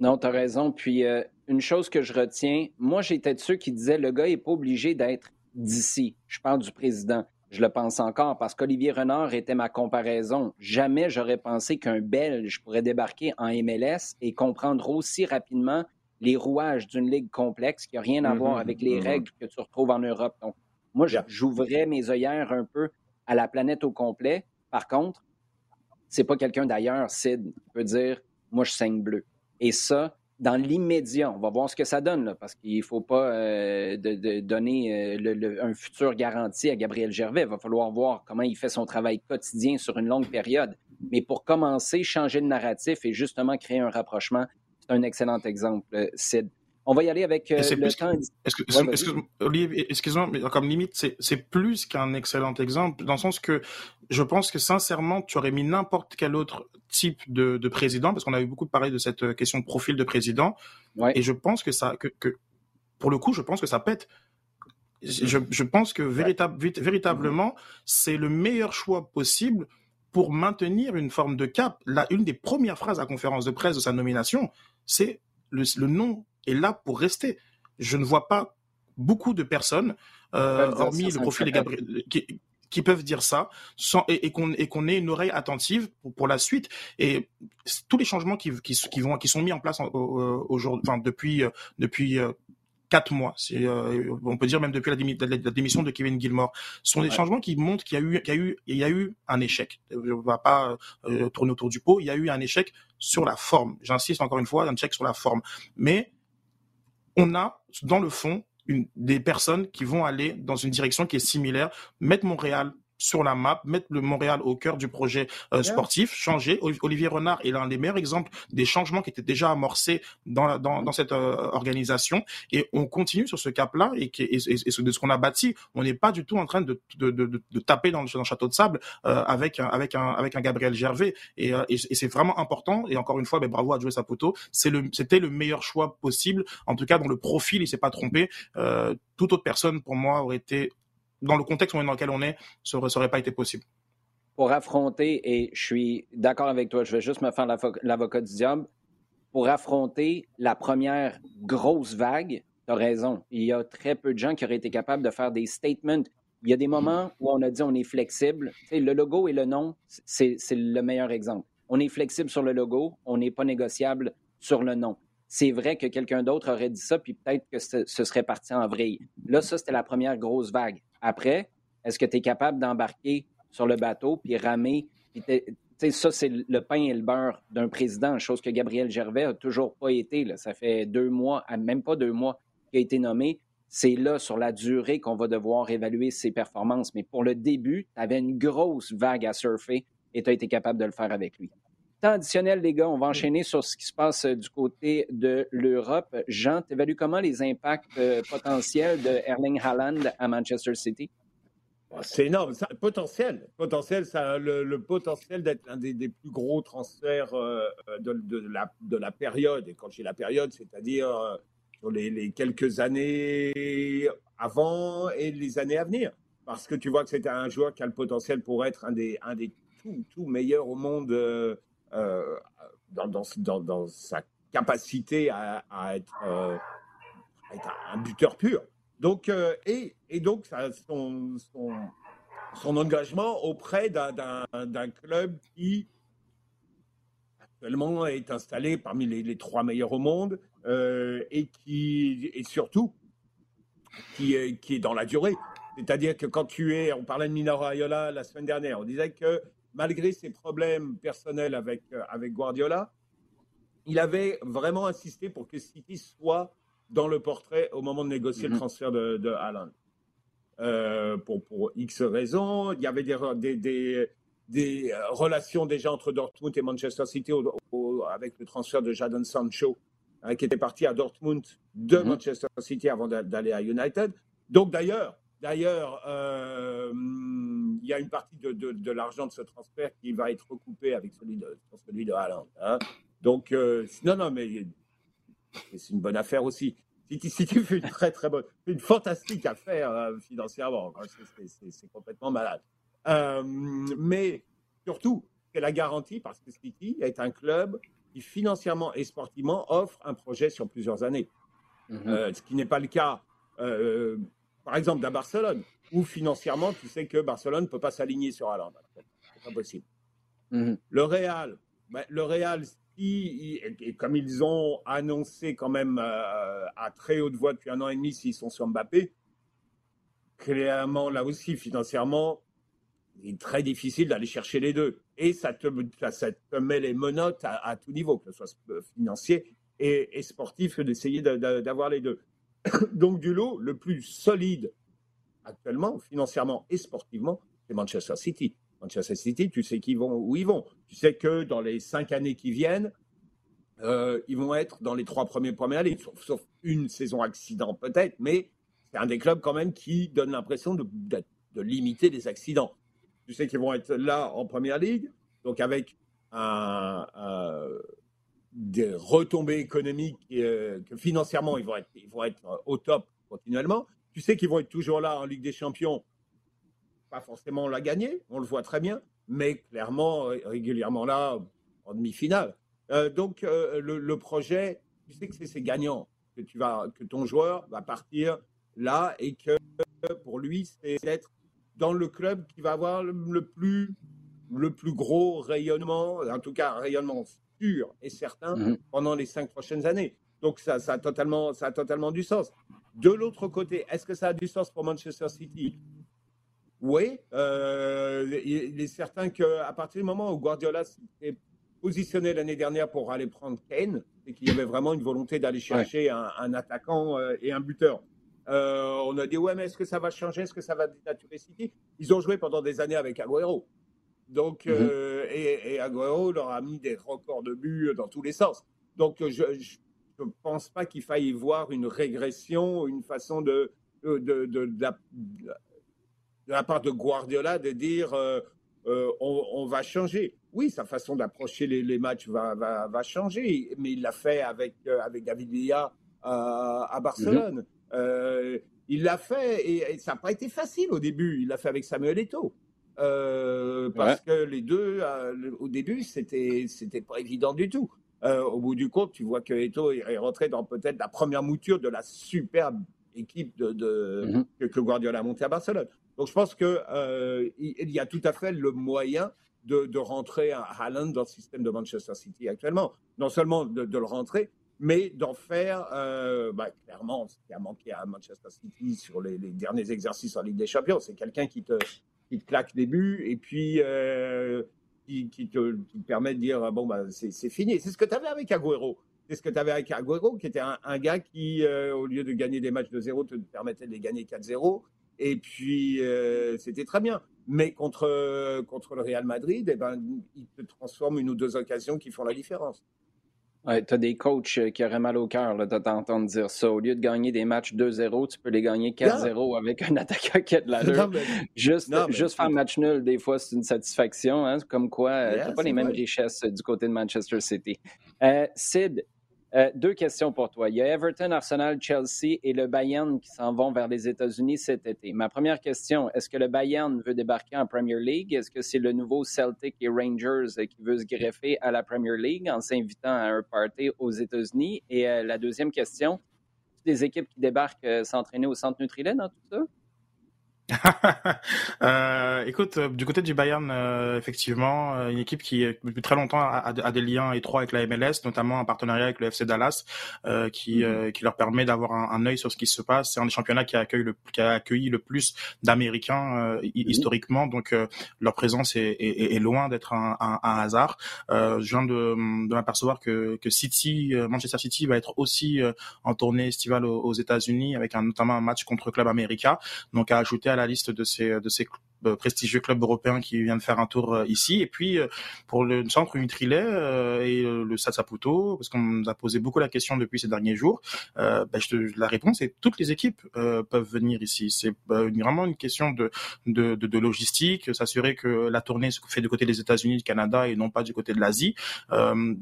Non, tu as raison. Puis une chose que je retiens, moi j'étais de ceux qui disaient le gars n'est pas obligé d'être d'ici. Je parle du président. Je le pense encore parce qu'Olivier Renard était ma comparaison. Jamais j'aurais pensé qu'un Belge pourrait débarquer en MLS et comprendre aussi rapidement les rouages d'une ligue complexe qui n'a rien à voir mm-hmm. avec les mm-hmm. règles que tu retrouves en Europe. Donc, moi, j'ouvrais mes œillères un peu à la planète au complet. Par contre, c'est pas quelqu'un d'ailleurs, Sid, qui peut dire Moi, je saigne bleu. Et ça, dans l'immédiat, on va voir ce que ça donne, parce qu'il ne faut pas euh, de, donner euh, un futur garanti à Gabriel Gervais. Il va falloir voir comment il fait son travail quotidien sur une longue période. Mais pour commencer, changer de narratif et justement créer un rapprochement, c'est un excellent exemple, euh, Sid. On va y aller avec le temps. Excuse-moi, mais comme limite, c'est plus qu'un excellent exemple, dans le sens que je pense que sincèrement, tu aurais mis n'importe quel autre type de, de président, parce qu'on a eu beaucoup parlé de cette question de profil de président, et je pense que ça, que, que, pour le coup, je pense que ça pète. Je, je pense que véritable, véritablement, c'est le meilleur choix possible pour maintenir une forme de cap. Là, une des premières phrases à conférence de presse de sa nomination, c'est le, le nom est là pour rester. Je ne vois pas beaucoup de personnes, euh, hormis le profil de Gabriel, qui, qui peuvent dire ça sans, et, qu'on et qu'on ait une oreille attentive pour, pour la suite et tous les changements qui, qui, qui vont qui sont mis en place aujourd'hui enfin depuis depuis quatre mois. C'est, euh, on peut dire même depuis la, démission de Kevin Gilmore. Ce sont des changements qui montrent qu'il y a eu, qu'il y a eu, il y a eu un échec. On va pas euh, tourner autour du pot. Il y a eu un échec sur la forme. J'insiste encore une fois, un échec sur la forme. Mais on a dans le fond une, des personnes qui vont aller dans une direction qui est similaire, mettre Montréal sur la map, mettre le Montréal au cœur du projet euh, sportif, changer. Olivier Renard est l'un des meilleurs exemples des changements qui étaient déjà amorcés dans, dans, dans cette euh, organisation. Et on continue sur ce cap-là et, et, et, de ce qu'on a bâti. On n'est pas du tout en train de, de, de, de taper dans le, dans le, château de sable euh, avec, un, avec, un, avec un Gabriel Gervais. Et, et c'est vraiment important. Et encore une fois, ben, bravo à Joe Saputo. C'était le meilleur choix possible. En tout cas, dans le profil, il s'est pas trompé. Euh, toute autre personne, pour moi, aurait été dans le contexte dans lequel on est, ça n'aurait pas été possible. Pour affronter, et je suis d'accord avec toi, je vais juste me faire l'avocat du diable, pour affronter la première grosse vague, tu as raison, il y a très peu de gens qui auraient été capables de faire des statements. Il y a des moments où on a dit on est flexible. le logo et le nom, c'est le meilleur exemple. On est flexible sur le logo, on n'est pas négociable sur le nom c'est vrai que quelqu'un d'autre aurait dit ça, puis peut-être que ce, serait parti en vrille. Là, ça, c'était la première grosse vague. Après, est-ce que tu es capable d'embarquer sur le bateau puis ramer? Ça, c'est le pain et le beurre d'un président, chose que Gabriel Gervais a toujours pas été. Là. Ça fait deux mois, même pas deux mois, qu'il a été nommé. C'est là, sur la durée, qu'on va devoir évaluer ses performances. Mais pour le début, tu avais une grosse vague à surfer et tu as été capable de le faire avec lui temps additionnel, les gars. On va enchaîner sur ce qui se passe euh, du côté de l'Europe. Jean, tu évalues comment les impacts euh, potentiels de Erling Haaland à Manchester City? Ah, c'est énorme. Ça, potentiel. Potentiel, ça le, potentiel d'être un des, plus gros transferts euh, de, la, de la période. Et quand j'ai la période, c'est-à-dire sur les, quelques années avant et les années à venir. Parce que tu vois que c'est un joueur qui a le potentiel pour être un des, un des tout, tout meilleurs au monde euh, dans, dans, sa capacité à, être, euh, un buteur pur. Donc, euh, et, donc, son, engagement auprès d'un club qui actuellement est installé parmi les, trois meilleurs au monde et qui et surtout qui est dans la durée. C'est-à-dire que quand tu es, on parlait de Minaro Ayola la semaine dernière, on disait que malgré ses problèmes personnels avec, euh, avec Guardiola, il avait vraiment insisté pour que City soit dans le portrait au moment de négocier le mhm. transfert de, de Haaland. Euh, pour, pour X raisons. Il y avait des, des, des, relations déjà entre Dortmund et Manchester City avec le transfert de Jadon Sancho, hein, qui était parti à Dortmund de mhm. Manchester City avant d'aller à United. Donc d'ailleurs, D'ailleurs, euh, il y a une partie de, de, l'argent de ce transfert qui va être recoupée avec celui de, celui de Haaland. Hein. Donc, euh, non, non, mais c'est une bonne affaire aussi. Si, tu fais une très, très bonne, une fantastique affaire euh, financièrement, c'est complètement malade. mais surtout, c'est la garantie parce que City est un club qui financièrement et sportivement offre un projet sur plusieurs années. Mm-hmm. ce qui n'est pas le cas par exemple, d'un Barcelone, où financièrement, tu sais que Barcelone ne peut pas s'aligner sur Haaland. C'est pas possible. Mhm. Le Real, le Real, et comme ils ont annoncé quand même euh, à très haute voix depuis un an et demi s'ils sont sur Mbappé, clairement, là aussi, financièrement, il est très difficile d'aller chercher les deux. Et ça te, ça te met les menottes à, tout niveau, que ce soit financier et, et sportif, d'essayer d'avoir les deux. *coughs* Donc, du lot, le plus solide actuellement, financièrement et sportivement, c'est Manchester City. Manchester City, tu sais qu'ils vont où ils vont. Tu sais que dans les cinq années qui viennent, euh, ils vont être dans les trois premiers premières ligues, sauf, une saison accident peut-être, mais c'est un des clubs quand même qui donne l'impression de, limiter les accidents. Tu sais qu'ils vont être là en première ligue, donc avec un, des retombées économiques euh, que financièrement ils vont être, ils vont être euh, au top continuellement. Tu sais qu'ils vont être toujours là en Ligue des Champions, pas forcément la gagner, on le voit très bien, mais clairement régulièrement là en demi-finale. Euh, donc le, projet, tu sais que c'est gagnant, que tu vas, que ton joueur va partir là et que pour lui c'est d'être dans le club qui va avoir le plus, le plus gros rayonnement, en tout cas rayonnement sûr et certain mhm. pendant les cinq prochaines années. Donc ça, ça, a totalement, ça a totalement du sens. De l'autre côté, est-ce que ça a du sens pour Manchester City? Oui. Euh, il est certain qu'à partir du moment où Guardiola s'est positionné l'année dernière pour aller prendre Kane, et qu'il y avait vraiment une volonté d'aller chercher un, attaquant euh, et un buteur. Euh, on a dit, ouais, mais est-ce que ça va changer? Est-ce que ça va dénaturer City? Ils ont joué pendant des années avec Agüero. Donc, mhm. et, et, Agüero leur a mis des records de buts dans tous les sens. Donc, je ne pense pas qu'il faille y voir une régression, une façon de, de, de, de, la, part de Guardiola de dire euh, euh, on, va changer. Oui, sa façon d'approcher les, matchs va, va, va, changer, mais il l'a fait avec, euh, avec David Villa à, Barcelone. Mhm. il l'a fait et, ça n'a pas été facile au début. Il l'a fait avec Samuel Eto'o. Parce que les deux, au début, c'était c'était pas évident du tout. Euh, au bout du compte, tu vois que Eto est rentré dans peut-être la première mouture de la superbe équipe de, mhm. que, Guardiola a montée à Barcelone. Donc je pense qu'il euh, y a tout à fait le moyen de, rentrer à Haaland dans le système de Manchester City actuellement. Non seulement de, le rentrer, mais d'en faire, euh, bah, clairement, ce qui a manqué à Manchester City sur les, derniers exercices en Ligue des Champions, c'est quelqu'un qui te, qui te claque des buts et puis qui, te, permet de dire bon, bah, c'est fini. C'est ce que tu avais avec Agüero. C'est ce que tu avais avec Agüero, qui était un, gars qui, euh, au lieu de gagner des matchs de 0, te permettait de les gagner 4-0. Et puis, euh, c'était très bien. Mais contre, contre le Real Madrid, eh ben, il te transforme une ou deux occasions qui font la différence. Ouais, tu as des coachs euh, qui auraient mal au cœur de t'entendre dire ça. Au lieu de gagner des matchs 2-0, tu peux les gagner 4-0 avec un attaquant qui a de l'allure. Juste, juste faire match nul, des fois, c'est une satisfaction. Hein? Comme quoi, euh, tu n'as pas les mêmes richesses du côté de Manchester City. Euh, Sid, euh, deux questions pour toi. Il y a Everton, Arsenal, Chelsea et le Bayern qui s'en vont vers les États-Unis cet été. Ma première question, est-ce que le Bayern veut débarquer en Premier League? Est-ce que c'est le nouveau Celtic et Rangers qui veut se greffer à la Premier League en s'invitant à un party aux États-Unis? Et euh, la deuxième question, des équipes qui débarquent euh, s'entraîner au Centre Nutrilène dans tout ça? *laughs* euh, écoute, euh, du côté du Bayern, euh, effectivement, euh, une équipe qui depuis très longtemps a, des liens étroits avec la MLS, notamment un partenariat avec le FC Dallas, qui, mhm. qui leur permet d'avoir un, un, œil sur ce qui se passe. C'est un des championnats qui, accueille le, qui a accueilli le plus d'Américains mhm. historiquement, donc leur présence est, est, est loin d'être un, un, un, hasard. je viens de, de m'apercevoir que, que City, Manchester City, va être aussi en tournée estivale aux, aux États-Unis avec un, notamment un match contre Club América, donc à ajouter à la liste de ces de ces prestigieux club européen qui vient de faire un tour euh, ici. Et puis euh, pour le centre Utrilet et le Stade Saputo, parce qu'on nous a posé beaucoup la question depuis ces derniers jours, ben, je la réponse est toutes les équipes peuvent venir ici. C'est vraiment une question de, de, de, de logistique, s'assurer que la tournée se fait du côté des États-Unis, du Canada et non pas du côté de l'Asie.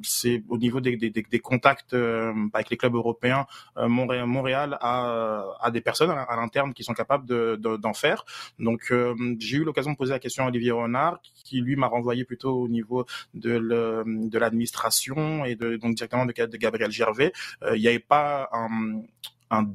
c'est au niveau des, des, des contacts avec les clubs européens, Montréal, Montréal a, a des personnes à, l'interne qui sont capables d'en de, faire. Donc j'ai eu l'occasion de poser la question à Olivier Renard, qui lui m'a renvoyé plutôt au niveau de l'administration et de, donc directement de, Gabriel Gervais. Euh, il n'y avait pas un, un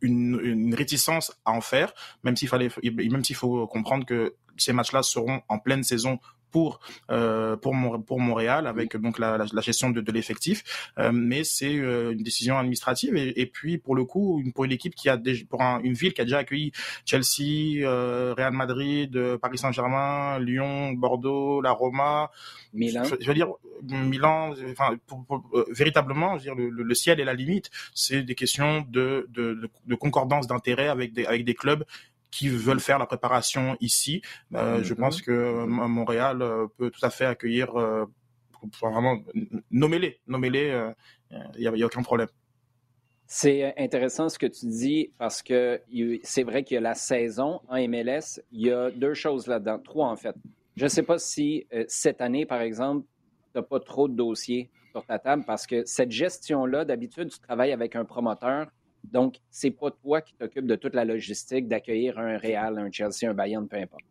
une, une, réticence à en faire, même s'il fallait, même s'il faut comprendre que ces matchs-là seront en pleine saison pour euh, pour pour Montréal avec donc la, la, gestion de, de l'effectif. Euh, mais c'est euh, une décision administrative et, et, puis pour le coup une, pour une équipe qui a déjà, pour une ville qui a déjà accueilli Chelsea euh, Real Madrid euh, Paris Saint-Germain Lyon Bordeaux la Roma. Milan. Je, veux dire Milan enfin pour, pour, véritablement je veux dire le, le, ciel est la limite. C'est des questions de de, de, de concordance d'intérêt avec des avec des clubs qui veulent faire la préparation ici. Euh, je mhm. pense que euh, Montréal euh, peut tout à fait accueillir, euh, vraiment, nommez-les, nommez-les, il n'y a, a, aucun problème. C'est intéressant ce que tu dis parce que c'est vrai qu'il y a la saison en MLS. Il y a deux choses là-dedans, trois en fait. Je ne sais pas si cette année, par exemple, tu n'as pas trop de dossiers sur ta table parce que cette gestion-là, d'habitude, tu travailles avec un promoteur donc, c'est pas toi qui t'occupes de toute la logistique d'accueillir un Real, un Chelsea, un Bayern, peu importe.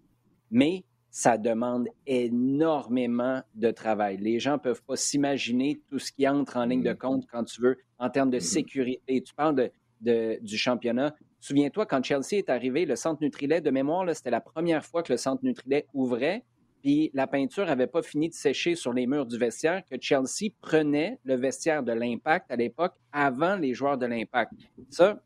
Mais ça demande énormément de travail. Les gens ne peuvent pas s'imaginer tout ce qui entre en ligne de mm-hmm. compte quand tu veux en termes de mm-hmm. sécurité. Tu parles de, du championnat. Souviens-toi, quand Chelsea est arrivé, le centre Nutrilet, de mémoire, c'était la première fois que le centre Nutrilet ouvrait, la peinture n'avait pas fini de sécher sur les murs du vestiaire, que Chelsea prenait le vestiaire de l'Impact à l'époque avant les joueurs de l'Impact. Ça,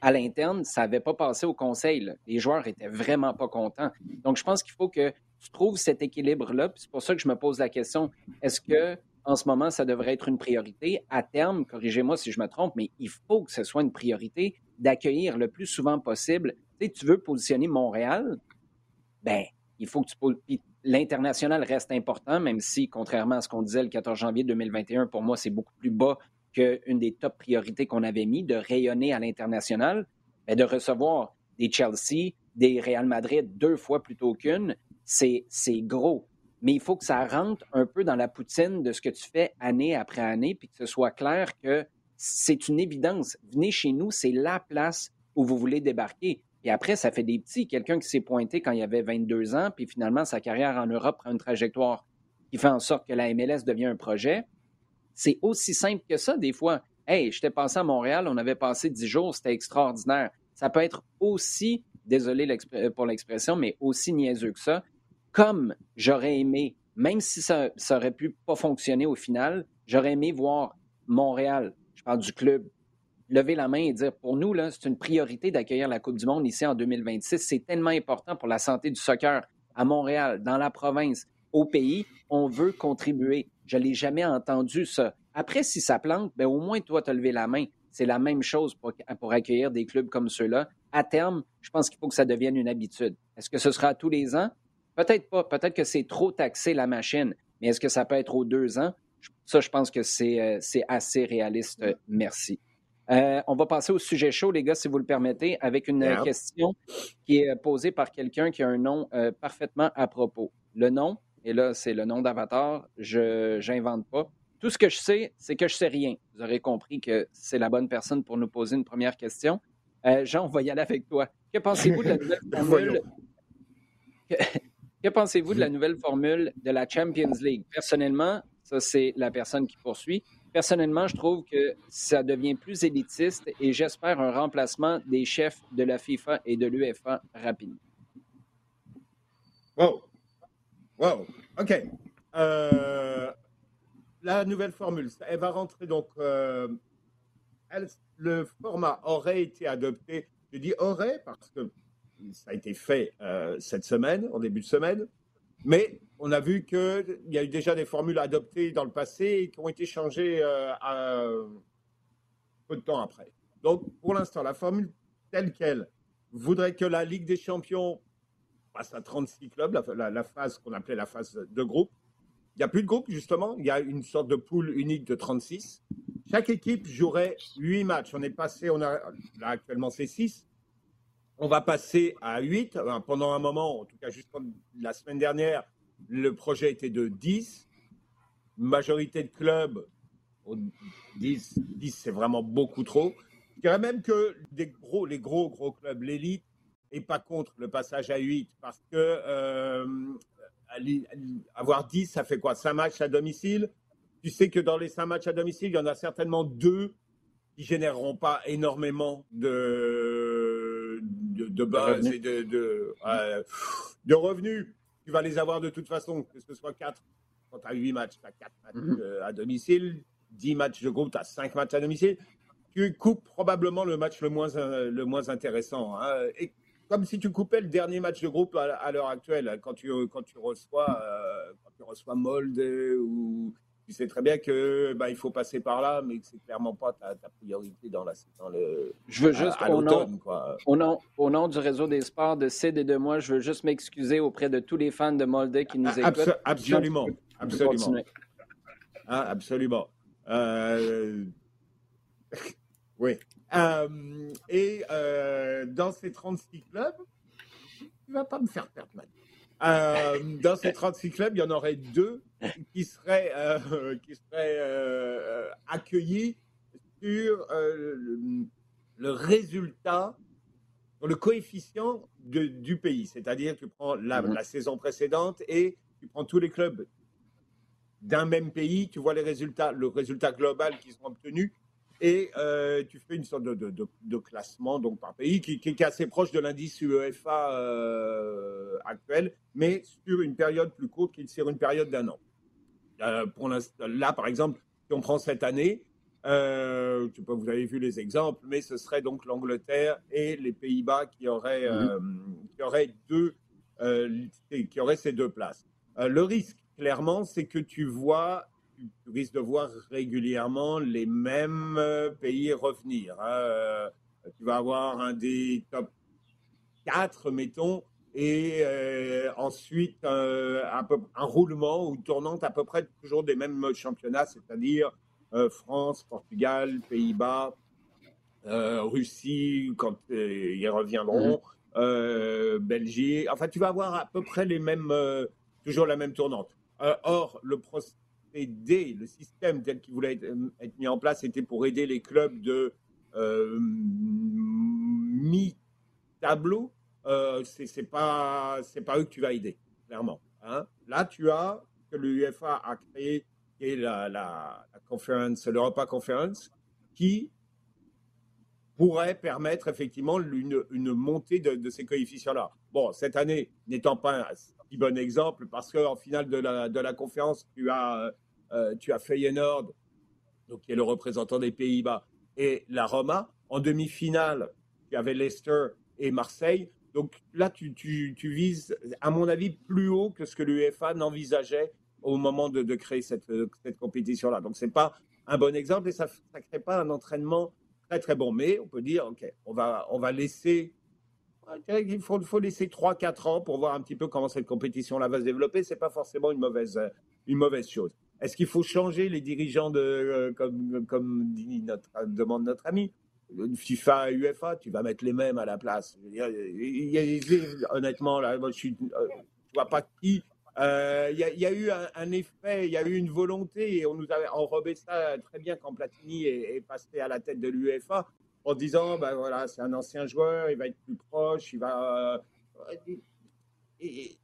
à l'interne, ça n'avait pas passé au conseil. Les joueurs étaient vraiment pas contents. Donc, je pense qu'il faut que tu trouves cet équilibre-là. C'est pour ça que je me pose la question est-ce que en ce moment, ça devrait être une priorité. À terme, corrigez-moi si je me trompe, mais il faut que ce soit une priorité d'accueillir le plus souvent possible. Tu tu veux positionner Montréal, ben, il faut que tu L'international reste important, même si, contrairement à ce qu'on disait le 14 janvier 2021, pour moi, c'est beaucoup plus bas qu'une des top priorités qu'on avait mis, de rayonner à l'international, mais de recevoir des Chelsea, des Real Madrid deux fois plutôt qu'une, c'est gros. Mais il faut que ça rentre un peu dans la poutine de ce que tu fais année après année, puis que ce soit clair que c'est une évidence. Venez chez nous, c'est la place où vous voulez débarquer. Et après, ça fait des petits. Quelqu'un qui s'est pointé quand il avait 22 ans, puis finalement, sa carrière en Europe prend une trajectoire qui fait en sorte que la MLS devient un projet. C'est aussi simple que ça, des fois. Hey, j'étais passé à Montréal, on avait passé dix jours, c'était extraordinaire. Ça peut être aussi, désolé pour l'expression, mais aussi niaiseux que ça. Comme j'aurais aimé, même si ça, ça aurait pu pas fonctionner au final, j'aurais aimé voir Montréal, je parle du club, lever la main et dire pour nous, là, c'est une priorité d'accueillir la Coupe du Monde ici en 2026. C'est tellement important pour la santé du soccer à Montréal, dans la province, au pays. On veut contribuer. Je ne l'ai jamais entendu, ça. Après, si ça plante, bien, au moins, toi, tu as levé la main. C'est la même chose pour, pour accueillir des clubs comme ceux-là. À terme, je pense qu'il faut que ça devienne une habitude. Est-ce que ce sera tous les ans? Peut-être pas. Peut-être que c'est trop taxer la machine. Mais est-ce que ça peut être aux deux ans? Ça, je pense que c'est euh, assez réaliste. Merci. Euh, on va passer au sujet chaud, les gars, si vous le permettez, avec une question qui est posée par quelqu'un qui a un nom euh, parfaitement à propos. Le nom, et là, c'est le nom d'Avatar. Je n'invente pas. Tout ce que je sais, c'est que je sais rien. Vous aurez compris que c'est la bonne personne pour nous poser une première question. Euh, Jean, on va y aller avec toi. Que pensez-vous de la nouvelle *laughs* formule que, pensez-vous de la nouvelle formule de la Champions League? Personnellement, ça, c'est la personne qui poursuit. Personnellement, je trouve que ça devient plus élitiste et j'espère un remplacement des chefs de la FIFA et de l'UEFA rapidement. Wow. Wow. OK. Euh, la nouvelle formule, elle va rentrer donc. Euh, le format aurait été adopté. Je dis aurait parce que ça a été fait euh, cette semaine, en début de semaine. Mais on a vu qu'il y a eu déjà des formules adoptées dans le passé et qui ont été changées peu de temps après. Donc, pour l'instant, la formule telle qu'elle voudrait que la Ligue des Champions passe à 36 clubs, la, phase qu'on appelait la phase de groupe. Il n'y a plus de groupe, justement. Il y a une sorte de poule unique de 36. Chaque équipe jouerait 8 matchs. On est passé, on a, là actuellement c'est 6. On va passer à 8. Pendant un moment, en tout cas juste la semaine dernière, le projet était de 10. majorité de clubs, 10, 10 c'est vraiment beaucoup trop. Je dirais même que gros, les gros, gros clubs, l'élite, et pas contre le passage à 8 parce que euh, avoir 10, ça fait quoi? 5 matchs à domicile? Tu sais que dans les 5 matchs à domicile, il y en a certainement deux qui généreront pas énormément de, de, buzz et de, de, de, revenus. Tu vas les avoir de toute façon, que ce soit 4. Quand tu as 8 matchs, tu as 4 matchs mhm. euh, à domicile. 10 matchs de groupe, tu as 5 matchs à domicile. Tu coupes probablement le match le moins, euh, le moins intéressant. Hein. Et comme si tu coupais le dernier match de groupe à, l'heure actuelle, quand tu, quand tu reçois, euh, quand tu reçois Molde ou tu sais très bien que bah, il faut passer par là, mais que c'est clairement pas ta, priorité dans, la, dans le. Je veux juste, au, nom, au, nom, au nom du réseau des sports de Sid et de moi, je veux juste m'excuser auprès de tous les fans de Molde qui nous écoutent. absolument, absolument. Ah, absolument. Euh, oui. Euh, et euh, dans ces 36 clubs, tu vas pas me faire perdre ma euh, dans ces 36 clubs, il y en aurait deux qui seraient, qui seraient accueillis sur le, résultat, le coefficient de, du pays. C'est-à-dire, tu prends la, mhm. la, saison précédente et tu prends tous les clubs d'un même pays, tu vois les résultats, le résultat global qui sont obtenus et euh, tu fais une sorte de, de, de, classement donc par pays qui, qui, est assez proche de l'indice UEFA euh, actuel, mais sur une période plus courte qu'il sur une période d'un an. Euh, pour là, par exemple, si on prend cette année, je sais pas, vous avez vu les exemples, mais ce serait donc l'Angleterre et les Pays-Bas qui auraient, mmh. qui auraient deux, qui auraient ces deux places. le risque, clairement, c'est que tu vois tu, risques de voir régulièrement les mêmes euh, pays revenir. Hein. Euh, tu vas avoir un des top 4, mettons, et euh, ensuite un, peu, un, roulement ou tournante à peu près toujours des mêmes championnats, c'est-à-dire France, Portugal, Pays-Bas, Russie, quand ils reviendront, mmh. Belgique. Enfin, tu vas avoir à peu près les mêmes, toujours la même tournante. or, le, aider, le système tel qu'il voulait euh, être, mis en place était pour aider les clubs de euh, mi-tableau. Euh, c'est pas c'est pas eux que tu vas aider, clairement. Hein. Là, tu as que l'UEFA a créé et la, la, la conférence, l'Europa Conference, qui pourrait permettre effectivement une, une montée de, de ces coefficients-là. Bon, cette année n'étant pas bon exemple, parce qu'en finale de la, de la conférence, tu as euh, tu as Feyenoord, donc, qui est le représentant des Pays-Bas, et la Roma. En demi-finale, tu avais Leicester et Marseille. Donc là, tu, vises, à mon avis, plus haut que ce que l'UEFA n'envisageait au moment de, créer cette, compétition-là. Donc, ce n'est pas un bon exemple et ça ne crée pas un entraînement très, très bon. Mais on peut dire, OK, on va, on va laisser. Il faut, laisser 3-4 ans pour voir un petit peu comment cette compétition-là va se développer. Ce n'est pas forcément une mauvaise, une mauvaise chose. Est-ce qu'il faut changer les dirigeants de, euh, comme, comme notre, demande notre ami FIFA UEFA, tu vas mettre les mêmes à la place. honnêtement, là, je suis, euh, vois pas qui. Euh, il y, a eu un, effet, il y a eu une volonté, et on nous avait enrobé ça très bien quand Platini est, passé à la tête de l'UEFA, en disant, ben voilà, c'est un ancien joueur, il va être plus proche, il va. et,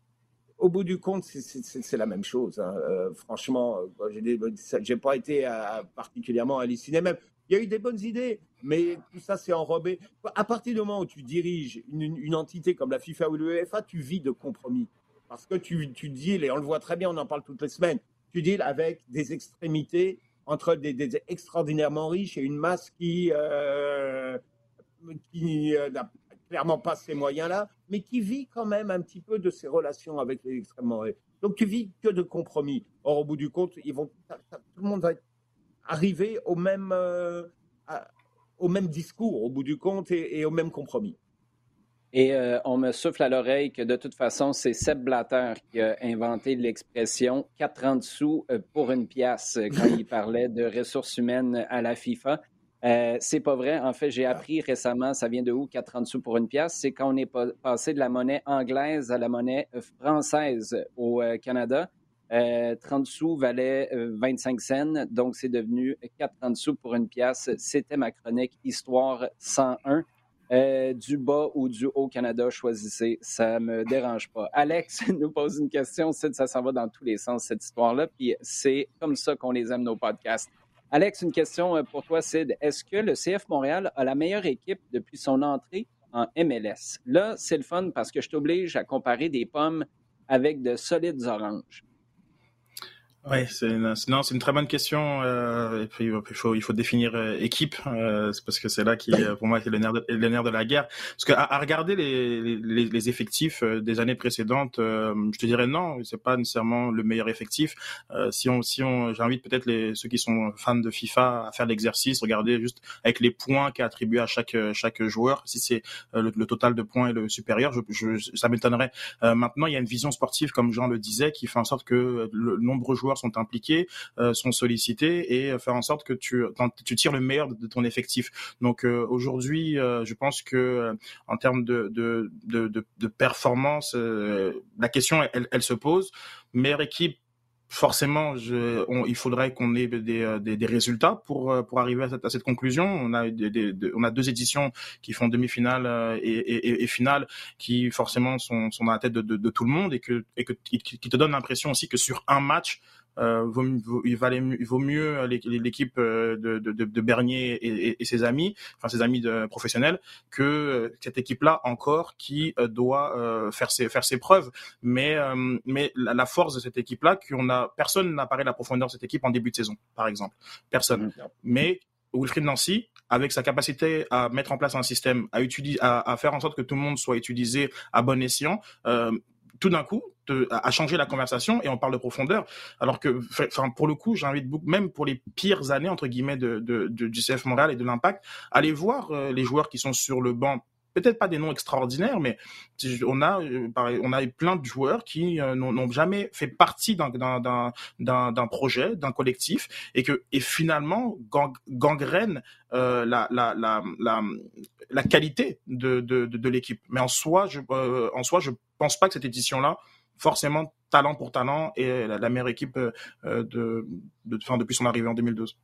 au bout du compte, c'est la même chose. Hein. Euh, franchement, euh, je n'ai pas été particulièrement halluciné. Même, il y a eu des bonnes idées, mais tout ça s'est enrobé. À partir du moment où tu diriges une, entité comme la FIFA ou l'UEFA, tu vis de compromis. Parce que tu, tu deals, et on le voit très bien, on en parle toutes les semaines, tu deals avec des extrémités entre des, extraordinairement riches et une masse qui, euh, qui n'a clairement pas ces moyens-là, mais qui vit quand même un petit peu de ses relations avec les extrêmement riches. Donc tu vis que de compromis. Or, au bout du compte, ils vont, tout le monde va arriver au même, euh, au même discours, au bout du compte, et, au même compromis. Et euh, on me souffle à l'oreille que de toute façon, c'est Seb Blatter qui a inventé l'expression 4 sous euh, pour une pièce quand il parlait de ressources humaines à la FIFA. Euh, c'est pas vrai. En fait, j'ai appris récemment, ça vient de où, 30 sous pour une pièce? C'est quand on est passé de la monnaie anglaise à la monnaie euh, française au euh, Canada. 30 sous valait 25 cents, donc c'est devenu 4,30 sous pour une pièce. C'était ma chronique Histoire 101. Du bas ou du haut Canada, choisissez, ça me dérange pas. Alex *laughs* nous pose une question, ça s'en va dans tous les sens, cette histoire-là, puis c'est comme ça qu'on les aime, nos podcasts. Alex, une question euh, pour toi, Sid. Est-ce que le CF Montréal a la meilleure équipe depuis son entrée en MLS? Là, c'est le fun parce que je t'oblige à comparer des pommes avec de solides oranges. Oui, c'est une, non, c'est une très bonne question. Euh, et puis il faut il faut définir euh, équipe, euh, c'est parce que c'est là qui pour moi c'est le nerf de, le nerf de la guerre. Parce que à, regarder les, les, les, effectifs euh, des années précédentes, euh, je te dirais non, c'est pas nécessairement le meilleur effectif. si on si on j'invite peut-être les ceux qui sont fans de FIFA à faire l'exercice, regarder juste avec les points est attribué à chaque chaque joueur. Si c'est le, total de points est le supérieur, je, je ça m'étonnerait. maintenant, il y a une vision sportive comme Jean le disait qui fait en sorte que le nombre de sont impliqués, euh, sont sollicités et faire en sorte que tu, tu tires le meilleur de, ton effectif. Donc euh, aujourd'hui, euh, je pense que en termes de, de, de, performance, la question elle, se pose. Meilleure équipe forcément, il faudrait qu'on ait des, des, résultats pour pour arriver à cette, à cette conclusion. On a on a deux éditions qui font demi-finale et, finale, qui forcément sont, sont dans la tête de, de, tout le monde et que et que qui te donnent l'impression aussi que sur un match, euh, il, valait, il vaut mieux l'équipe de, de, de, Bernier et, et, ses amis, enfin ses amis de, professionnels, que cette équipe-là encore qui doit faire ses faire ses preuves. Mais mais la, force de cette équipe-là, qu'on a personne n'a parlé de la profondeur de cette équipe en début de saison, par exemple, personne. Mmh. Mais Wilfried Nancy, avec sa capacité à mettre en place un système, à, utiliser, à, faire en sorte que tout le monde soit utilisé à bon escient, euh, tout d'un coup, a changé la conversation et on parle de profondeur. Alors que, enfin, pour le coup, j'invite beaucoup, même pour les pires années entre guillemets de, du CF Montréal et de l'Impact, allez voir euh, les joueurs qui sont sur le banc peut-être pas des noms extraordinaires, mais on a, euh, on a plein de joueurs qui euh, n'ont jamais fait partie d'un projet, d'un collectif, et que et finalement gangrène euh, la, la, la, la, la qualité de, de, de, l'équipe. Mais en soi, je, en soi, je pense pas que cette édition-là forcément talent pour talent et la, meilleure équipe de, de, depuis son arrivée en 2012.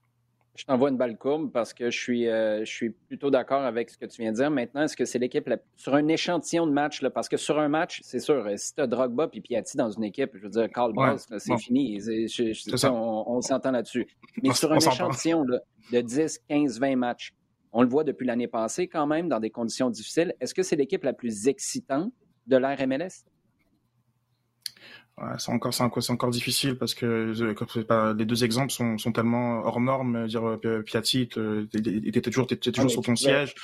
Je t'envoie une balle courbe parce que je suis, euh, je suis plutôt d'accord avec ce que tu viens de dire. Maintenant, est-ce que c'est l'équipe sur un échantillon de match? Là, parce que sur un match, c'est sûr, euh, si tu as Drogba et Piatti dans une équipe, je veux dire, Carl ouais, c'est fini. on, s'entend là-dessus. Mais sur un échantillon de 10, 15, 20 matchs, on le voit depuis l'année passée quand même dans des conditions difficiles. Est-ce que c'est l'équipe la plus excitante de l'ère MLS? C'est encore, c'est encore, encore, difficile parce que euh, les deux exemples sont, sont tellement hors normes. Dire euh, Piatti était toujours, toujours sur ton siège.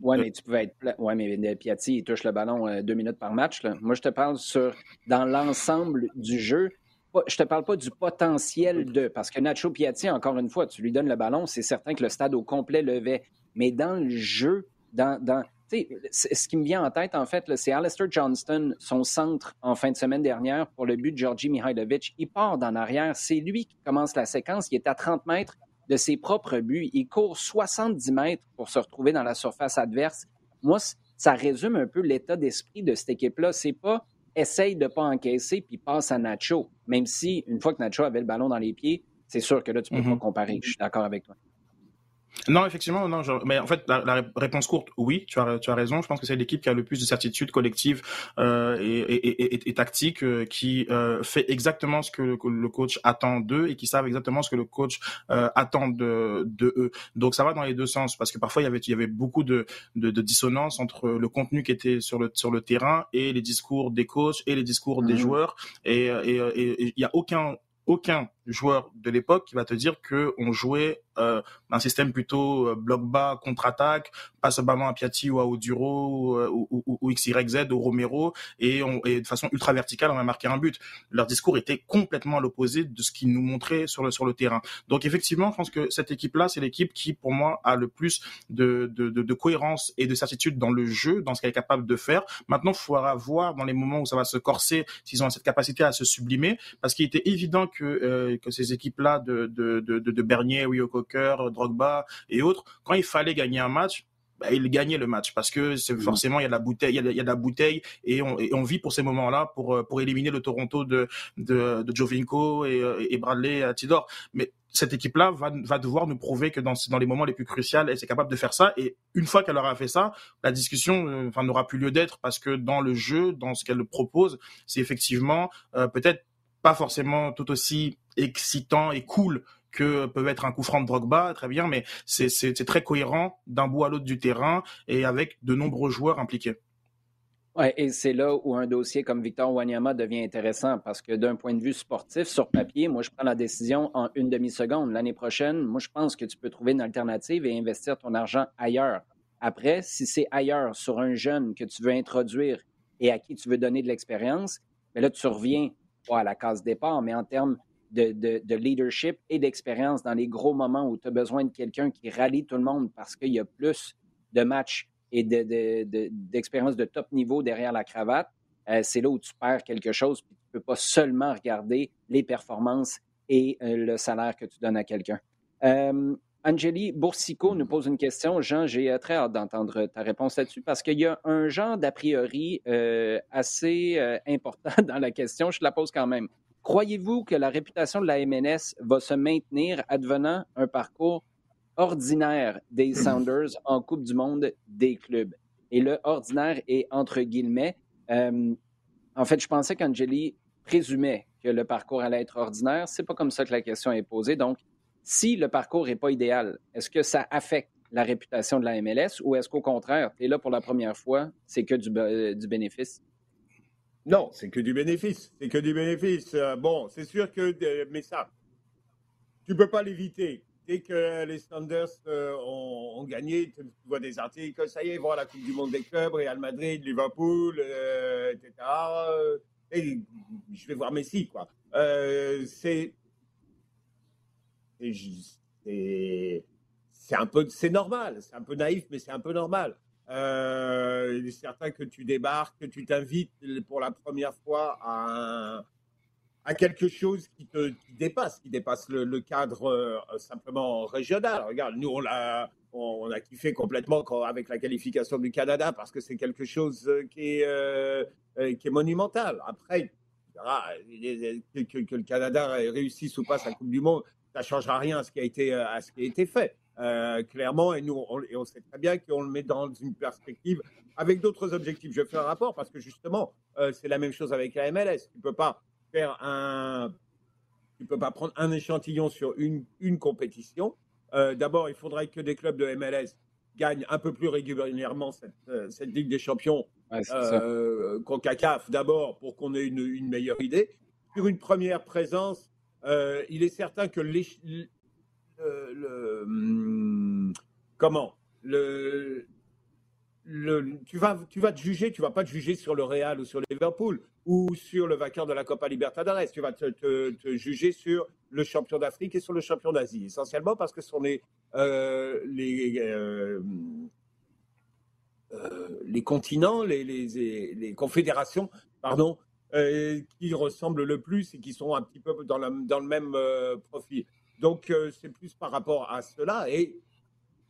Ouais, mais tu pouvais être. Ouais, mais Piatti il touche le ballon euh, deux minutes par match. Là. Moi, je te parle sur dans l'ensemble du jeu. Je te parle pas du potentiel de parce que Nacho Piatti, encore une fois, tu lui donnes le ballon, c'est certain que le stade au complet levait. Mais dans le jeu, dans, dans ce qui me vient en tête, en fait, c'est Alistair Johnston, son centre en fin de semaine dernière pour le but de Georgi Mihailovic. Il part d'en arrière. C'est lui qui commence la séquence. Il est à 30 mètres de ses propres buts. Il court 70 mètres pour se retrouver dans la surface adverse. Moi, ça résume un peu l'état d'esprit de cette équipe-là. C'est pas essaye de ne pas encaisser puis passe à Nacho. Même si, une fois que Nacho avait le ballon dans les pieds, c'est sûr que là, tu peux mm-hmm. pas comparer. Je suis d'accord avec toi. Non, effectivement, non. mais en fait, la, réponse courte, oui, tu as, tu as raison. Je pense que c'est l'équipe qui a le plus de certitude collective euh, et, et, et, tactique, euh, qui euh, fait exactement ce que le, coach attend d'eux et qui savent exactement ce que le coach euh, attend de, de eux. Donc ça va dans les deux sens parce que parfois il y avait, il y avait beaucoup de, de, de dissonance entre le contenu qui était sur le sur le terrain et les discours des coachs et les discours des mmh joueurs. Et il y a aucun aucun joueur de l'époque qui va te dire que on jouait euh, un système plutôt euh, bloc bas, contre-attaque, passe ballon à Piatti ou à Oduro euh, ou, ou, ou, XYZ ou Romero et, on, et de façon ultra verticale on a marqué un but. Leur discours était complètement à l'opposé de ce qu'ils nous montraient sur le sur le terrain. Donc effectivement, je pense que cette équipe-là, c'est l'équipe qui pour moi a le plus de, de, de, cohérence et de certitude dans le jeu, dans ce qu'elle est capable de faire. Maintenant, il faudra voir dans les moments où ça va se corser s'ils ont cette capacité à se sublimer, parce qu'il était évident que euh, que ces équipes-là de de, de, de Bernier, Wio Cocker, Drogba et autres, quand il fallait gagner un match, bah, il gagnait le match parce que c'est mmh. forcément il y a de la bouteille, il y a de, la bouteille et on, et on vit pour ces moments-là pour euh, pour éliminer le Toronto de de, de Jovinko et, euh, et Bradley à Tidor. Mais cette équipe-là va, va devoir nous prouver que dans, dans les moments les plus cruciaux, elle est capable de faire ça. Et une fois qu'elle aura fait ça, la discussion euh, enfin, n'aura plus lieu d'être parce que dans le jeu, dans ce qu'elle propose, c'est effectivement peut-être pas forcément tout aussi excitant et cool que peut être un coup franc de Drogba, très bien, mais c'est très cohérent d'un bout à l'autre du terrain et avec de nombreux joueurs impliqués. Ouais, et c'est là où un dossier comme Victor Wanyama devient intéressant parce que d'un point de vue sportif, sur papier, moi, je prends la décision en une demi-seconde. L'année prochaine, moi, je pense que tu peux trouver une alternative et investir ton argent ailleurs. Après, si c'est ailleurs, sur un jeune que tu veux introduire et à qui tu veux donner de l'expérience, mais ben là, tu reviens pas à la case départ, mais en termes de, leadership et d'expérience dans les gros moments où tu as besoin de quelqu'un qui rallie tout le monde parce qu'il y a plus de matchs et d'expérience de, top niveau derrière la cravate, euh, c'est là où tu perds quelque chose. tu ne peux pas seulement regarder les performances et euh, le salaire que tu donnes à quelqu'un. Euh, Angélie Boursico nous pose une question. Jean, j'ai très hâte d'entendre ta réponse là-dessus parce qu'il y a un genre d'a priori assez important *laughs* dans la question. Je te la pose quand même. Croyez-vous que la réputation de la MNS va se maintenir advenant un parcours ordinaire des Sounders en Coupe du Monde des clubs? Et le ordinaire est entre guillemets. Euh, en fait, je pensais qu'Angeli présumait que le parcours allait être ordinaire. C'est pas comme ça que la question est posée. Donc, si le parcours n'est pas idéal, est-ce que ça affecte la réputation de la MLS ou est-ce qu'au contraire, tu es là pour la première fois, c'est que du, euh, du bénéfice? Non, c'est que du bénéfice. C'est que du bénéfice. Euh, bon, c'est sûr que, mais ça, tu peux pas l'éviter. Dès que les Sanders euh, ont, gagné, tu vois des articles, ça y est, voilà la Coupe du Monde des clubs, Real Madrid, Liverpool, etc. Et je vais voir Messi, quoi. c'est c'est un peu, c'est normal, c'est un peu naïf, mais c'est un peu normal. Euh, il est certain que tu débarques, que tu t'invites pour la première fois à, quelque chose qui te dépasse, qui dépasse le, cadre euh, simplement régional. Regarde, nous, on a, kiffé complètement avec la qualification du Canada parce que c'est quelque chose qui est, euh, qui est monumental. Après, que, le Canada réussisse ou pas sa Coupe du Monde, ça ne changera rien à ce qui a été fait. Euh, clairement, et nous, on, et on sait très bien qu'on le met dans une perspective avec d'autres objectifs. Je fais un rapport parce que justement, euh, c'est la même chose avec la MLS. Tu peux pas faire un, tu peux pas prendre un échantillon sur une, une compétition. Euh, d'abord, il faudrait que des clubs de MLS gagnent un peu plus régulièrement cette, cette Ligue des Champions ouais, CONCACAF d'abord pour qu'on ait une, une, meilleure idée. Sur une première présence, il est certain que hum, comment? Tu, vas, te juger, tu vas pas te juger sur le Real ou sur Liverpool ou sur le vainqueur de la Copa Libertadores. Tu vas te, juger sur le champion d'Afrique et sur le champion d'Asie, essentiellement parce que ce sont les, euh, euh, euh, continents, les, confédérations, pardon, qui ressemblent le plus et qui sont un petit peu dans, dans le même profil. Donc, euh, c'est plus par rapport à cela et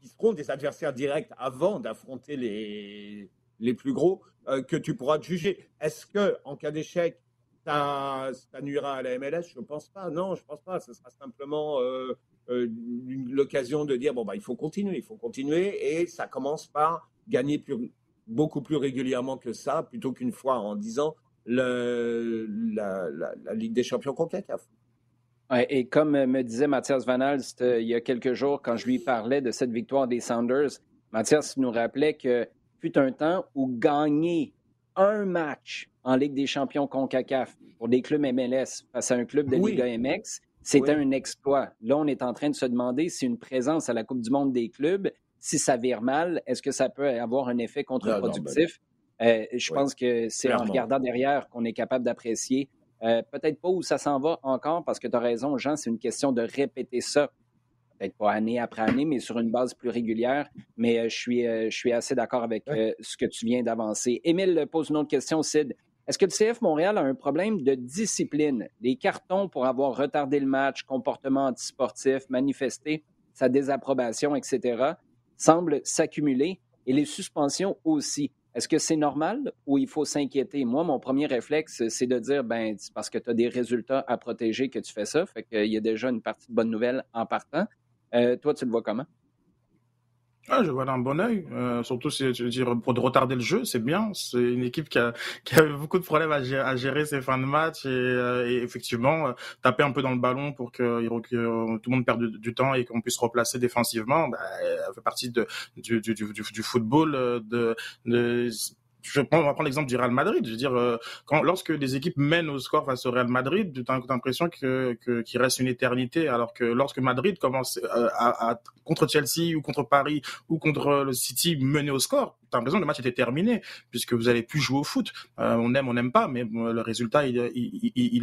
qui seront des adversaires directs avant d'affronter les, les plus gros euh, que tu pourras te juger. Est-ce que, en cas d'échec, ça, nuira à la MLS Je ne pense pas. Non, je ne pense pas. Ce sera simplement euh, l'occasion de dire bon, bah, il faut continuer, il faut continuer et ça commence par gagner plus, beaucoup plus régulièrement que ça plutôt qu'une fois en disant la, la, la Ligue des champions Et comme me disait Mathias Van Alst euh, il y a quelques jours, quand je lui parlais de cette victoire des Sounders, Mathias nous rappelait que fut un temps où gagner un match en Ligue des champions CONCACAF pour des clubs MLS face à un club de Liga MX, c'était un exploit. Là, on est en train de se demander si une présence à la Coupe du monde des clubs, si ça vire mal, est-ce que ça peut avoir un effet contre-productif? Ben, euh, je pense que c'est en regardant derrière qu'on est capable d'apprécier euh, peut-être pas où ça s'en va encore, parce que tu as raison, Jean, c'est une question de répéter ça. Peut-être pas année après année, mais sur une base plus régulière. Mais euh, je, suis, euh, je suis assez d'accord avec ce que tu viens d'avancer. Émile pose une autre question, Sid. Est-ce que le CF Montréal a un problème de discipline? Les cartons pour avoir retardé le match, comportement antisportif, manifesté sa désapprobation, etc., semblent s'accumuler et les suspensions aussi. Est-ce que c'est normal ou il faut s'inquiéter? Moi, mon premier réflexe, c'est de dire, ben, c'est parce que tu as des résultats à protéger que tu fais ça. Fait qu'il y a déjà une partie de bonne nouvelle en partant. Euh, toi, tu le vois comment? Ah, je vois d'un bon oeil. Euh, surtout, si tu veux dire pour retarder le jeu, c'est bien. C'est une équipe qui a, *laughs* qui a beaucoup de problèmes à gérer, à gérer ses fins de match et, euh, et effectivement euh, taper un peu dans le ballon pour que, que tout le monde perde du, temps et qu'on puisse replacer défensivement. Bah, ça fait partie de, du, du, du, du football. De, de je prends, on va prendre l'exemple du Real Madrid. Je veux dire, euh, quand, lorsque des équipes mènent au score face au Real Madrid, tu as l'impression que, que, qu'il reste une éternité, alors que lorsque Madrid commence euh, à, à, contre Chelsea ou contre Paris ou contre le City mener au score, t'as l'impression que le match était terminé puisque vous allez plus jouer au foot. Euh, on aime, on n'aime pas, mais le résultat il,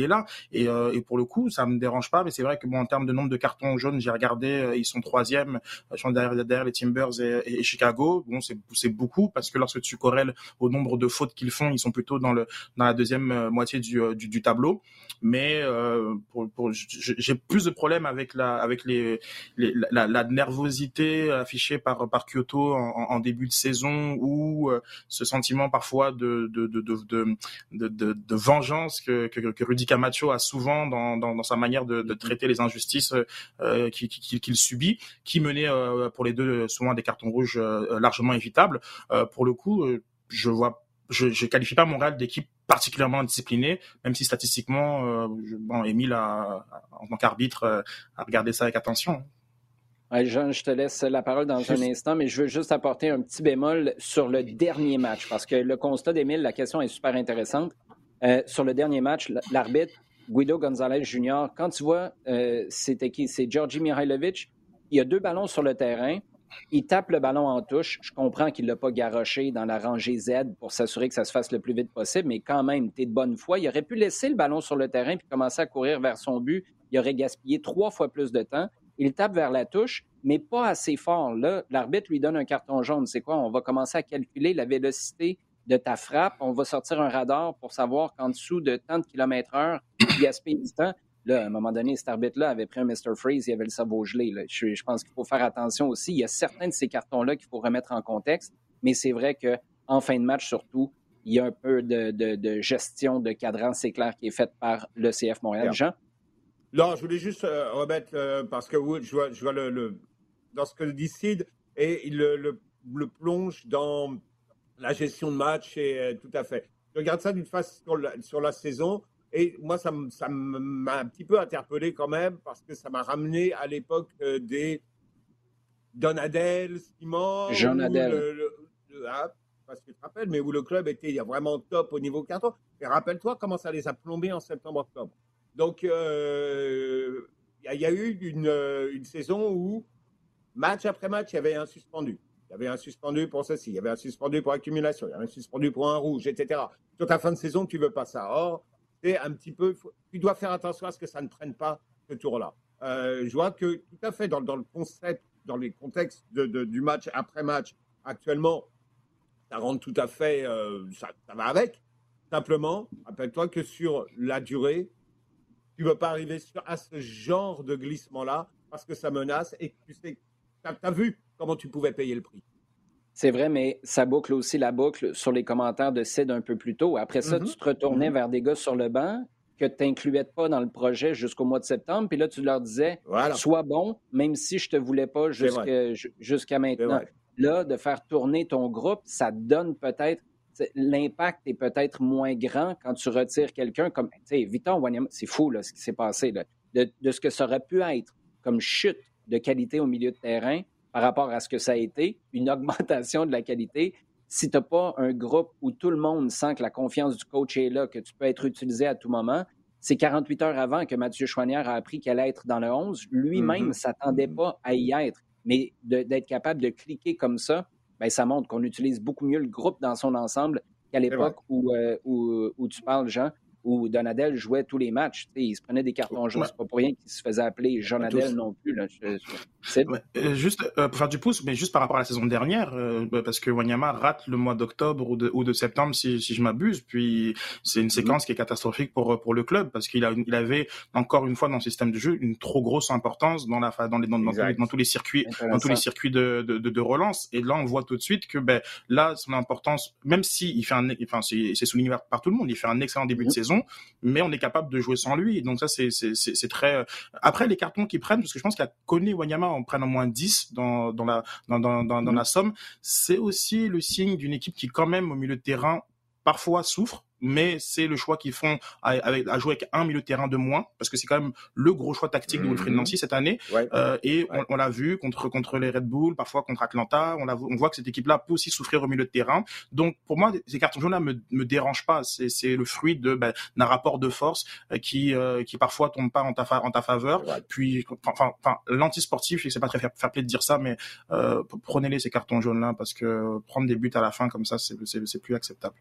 est là. Et, euh, et, pour le coup, ça me dérange pas. Mais c'est vrai que bon, en termes de nombre de cartons jaunes, j'ai regardé, euh, ils sont troisième, ils sont derrière, les Timbers et, Chicago. Bon, c'est beaucoup parce que lorsque tu corrèles au nombre de fautes qu'ils font, ils sont plutôt dans le dans la deuxième moitié du, du, du tableau. Mais pour, pour j'ai plus de problèmes avec la avec les, la, la, nervosité affichée par par Kyoto en début de saison ou euh, ce sentiment parfois de de de de de, de, vengeance que, que, que Rudy Camacho a souvent dans, dans, dans sa manière de, de traiter les injustices euh, qu'il qui, subit, qui menait euh, pour les deux souvent des cartons rouges largement évitables. pour le coup, je vois je, je qualifie pas Montréal d'équipe particulièrement disciplinée, même si statistiquement, euh, je, bon, Émile a, en tant qu'arbitre euh, a regardé ça avec attention. Jean, je te laisse la parole dans un instant, mais je veux juste apporter un petit bémol sur le dernier match, parce que le constat d'Émile, la question est super intéressante. Euh, sur le dernier match, l'arbitre, Guido Gonzalez Jr., quand tu vois, euh, c'était qui? C'est Georgi Mihailovic. Il y a deux ballons sur le terrain. Il tape le ballon en touche. Je comprends qu'il ne l'a pas garoché dans la rangée Z pour s'assurer que ça se fasse le plus vite possible, mais quand même, tu es de bonne foi. Il aurait pu laisser le ballon sur le terrain puis commencer à courir vers son but. Il aurait gaspillé trois fois plus de temps. Il tape vers la touche, mais pas assez fort. Là, l'arbitre lui donne un carton jaune. C'est quoi? On va commencer à calculer la vélocité de ta frappe. On va sortir un radar pour savoir qu'en dessous de tant de kilomètres heure, il gaspille du temps. Là, à un moment donné, cet arbitre-là avait pris un Mr. Freeze, il avait le cerveau gelé. Je, je, pense qu'il faut faire attention aussi. Il y a certains de ces cartons-là qu'il faut remettre en contexte, mais c'est vrai qu'en fin de match, surtout, il y a un peu de, de, de gestion de cadran, c'est clair, qui est faite par le CF Montréal. Jean? Non, je voulais juste euh, remettre, euh, parce que je vois, je vois le, le, dans ce que dit Sid, et il le, le, le plonge dans la gestion de match, et euh, tout à fait. Je regarde ça d'une face sur la, sur la saison, et moi, ça m'a un petit peu interpellé quand même, parce que ça m'a ramené à l'époque euh, des Donadel, Simon, Jean Adel. Ah, parce que tu te rappelles, mais où le club était vraiment top au niveau carton. Et rappelle-toi comment ça les a plombés en septembre-octobre. Donc, il euh, y, y, a eu une, une, saison où, match après match, il y avait un suspendu. Il y avait un suspendu pour ceci, il y avait un suspendu pour accumulation, il y avait un suspendu pour un rouge, etc. Sur ta fin de saison, tu veux pas ça. Or, c'est un petit peu, tu dois faire attention à ce que ça ne prenne pas ce tour-là. Euh, je vois que tout à fait dans, le concept, dans les contextes du match après match, actuellement, ça rentre tout à fait, euh, ça, va avec. Simplement, rappelle-toi que sur la durée, tu ne veux pas arriver sur, à ce genre de glissement-là parce que ça menace et tu sais, tu as, as vu comment tu pouvais payer le prix. C'est vrai, mais ça boucle aussi la boucle sur les commentaires de Sid un peu plus tôt. Après ça, mm -hmm. tu te retournais mm -hmm. vers des gars sur le banc que tu n'incluais pas dans le projet jusqu'au mois de septembre. Puis là, tu leur disais, voilà. sois bon, même si je ne te voulais pas jusqu'à jusqu maintenant. Là, de faire tourner ton groupe, ça donne peut-être l'impact est peut-être moins grand quand tu retires quelqu'un comme, tu sais, Wanyama, c'est fou là, ce qui s'est passé, là, de, de, ce que ça aurait pu être comme chute de qualité au milieu de terrain par rapport à ce que ça a été, une *laughs* augmentation de la qualité. Si tu n'as pas un groupe où tout le monde sent que la confiance du coach est là, que tu peux être utilisé à tout moment, c'est 48 heures avant que Mathieu Chouanière a appris qu'elle allait être dans le 11. Lui-même ne mm -hmm. s'attendait pas à y être. Mais d'être capable de cliquer comme ça, ben, ça montre qu'on utilise beaucoup mieux le groupe dans son ensemble qu'à l'époque où, euh, où, où, tu parles, Jean, où Donadel jouait tous les matchs. Il se prenait des cartons jaunes. Ouais. C'est pas pour rien qu'il se faisait appeler Jonadel non plus. Là. Ouais. Euh, juste euh, pour faire du pouce, mais juste par rapport à la saison dernière, euh, parce que Wanyama rate le mois d'octobre ou de, ou de septembre, si, si je m'abuse. Puis c'est une séquence mmh. qui est catastrophique pour pour le club parce qu'il il avait encore une fois dans le système de jeu une trop grosse importance dans la dans les dans, dans, dans, dans tous les circuits dans tous les circuits de, de, de, de, relance. Et là, on voit tout de suite que ben là son importance, même si il fait un, enfin c'est souligné par tout le monde, il fait un excellent début de saison mais on est capable de jouer sans lui. Donc ça, c'est très. Euh, après les cartons qu'ils prennent, parce que je pense y a Kone Wanyama en prennent au moins 10 dans dans la dans dans, dans, dans la somme, c'est aussi le signe d'une équipe qui quand même au milieu de terrain parfois souffre mais c'est le choix qu'ils font à, à, jouer avec un milieu de terrain de moins, parce que c'est quand même le gros choix tactique mmh. de Wilfried Nancy cette année. Ouais, euh, et ouais. on, on l'a vu contre contre les Red Bull, parfois contre Atlanta. On, on voit que cette équipe-là peut aussi souffrir au milieu de terrain. Donc pour moi, ces cartons jaunes-là me, me dérangent pas. C'est le fruit de ben, d'un rapport de force euh, qui euh, qui parfois tombe pas en ta en ta faveur. Ouais. Puis enfin enfin l'anti-sportif, je sais pas très faire, faire plaisir de dire ça, mais euh, prenez-les ces cartons jaunes-là parce que prendre des buts à la fin comme ça, c'est plus acceptable.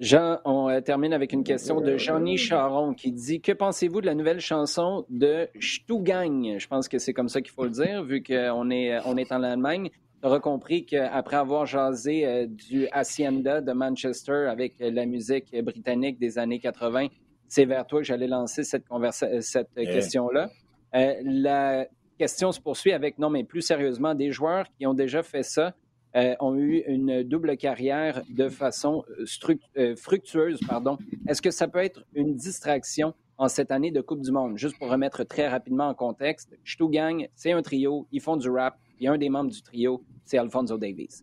Jean, on euh, termine avec une question de Jean-Ny Charon qui dit Que pensez-vous de la nouvelle chanson de Stugang Je pense que c'est comme ça qu'il faut le dire, vu qu'on est, on est en Allemagne. Tu auras compris qu'après avoir jasé euh, du Hacienda de Manchester avec la musique britannique des années 80, c'est vers toi que j'allais lancer cette, cette yeah. question-là. Euh, la question se poursuit avec, non, mais plus sérieusement, des joueurs qui ont déjà fait ça euh, ont eu une double carrière de façon euh, fructueuse. Pardon. Est-ce que ça peut être une distraction en cette année de Coupe du Monde? Juste pour remettre très rapidement en contexte, Stugang, c'est un trio, ils font du rap, et un des membres du trio, c'est Alfonso Davies.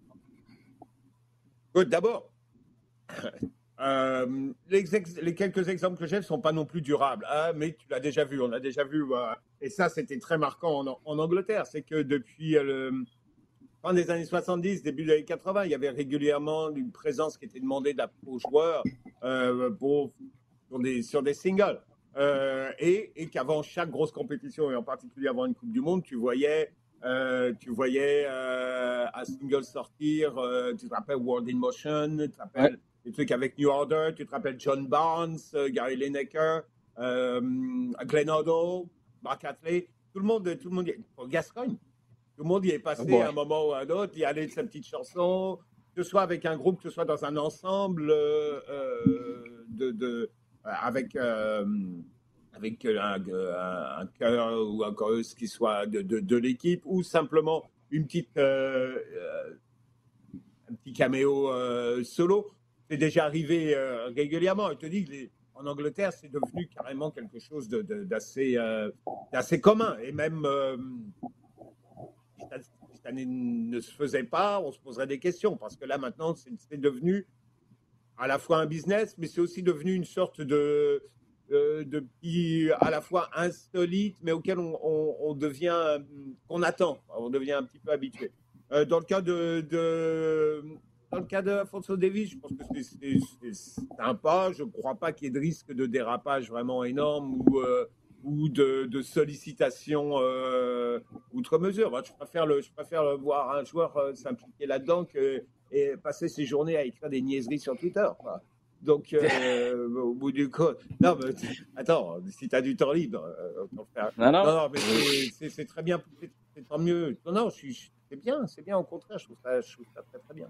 D'abord, *laughs* Euh, les, quelques exemples que j'ai ne sont pas non plus durables, hein, mais tu l'as déjà vu, on l'a déjà vu, euh, et ça c'était très marquant en, en Angleterre, c'est que depuis le fin des années 70, début des années 80, il y avait régulièrement une présence qui était demandée aux joueurs euh, pour, sur, des, sur des singles. Euh, et, et qu'avant chaque grosse compétition, et en particulier avant une Coupe du Monde, tu voyais, euh, tu voyais un single sortir, tu te rappelles World in Motion, tu te rappelles ouais. des trucs avec New Order, tu te rappelles John Barnes, Gary Lineker, Glenn Hoddle, Mark Atley, tout le monde, tout le monde, Gascoigne, tout le monde y est passé oh à un moment ou à un autre, y allait de sa petite chanson, que ce soit avec un groupe, que ce soit dans un ensemble de, de avec, euh, avec un, un, un chœur ou un chorus qui soit de, de, de l'équipe ou simplement une petite, euh, un petit caméo euh, solo. C'est déjà arrivé régulièrement. Je te dis que en Angleterre, c'est devenu carrément quelque chose d'assez d'assez commun. Et même si ça ne se faisait pas, on se poserait des questions parce que là maintenant, c'est devenu à la fois un business, mais c'est aussi devenu une sorte de, euh, de à la fois insolite, mais auquel on, on, on devient, qu'on attend, on devient un petit peu habitué. Euh, dans le cas de, de dans le cas de Alfonso Davis, je pense que c'est sympa. Je ne crois pas qu'il y ait de risque de dérapage vraiment énorme ou, euh, ou de, de sollicitation euh, outre mesure. Moi, je, préfère le, je préfère voir un joueur euh, s'impliquer là-dedans que et passer ses journées à écrire des niaiseries sur Twitter. Quoi. Donc, euh, *laughs* au bout du compte. Non, mais attends, si tu as du temps libre, faire... non, non. non, non, mais c'est très bien, c'est tant mieux. Non, non, c'est bien, c'est bien, au contraire, je trouve ça, je trouve ça très, très bien.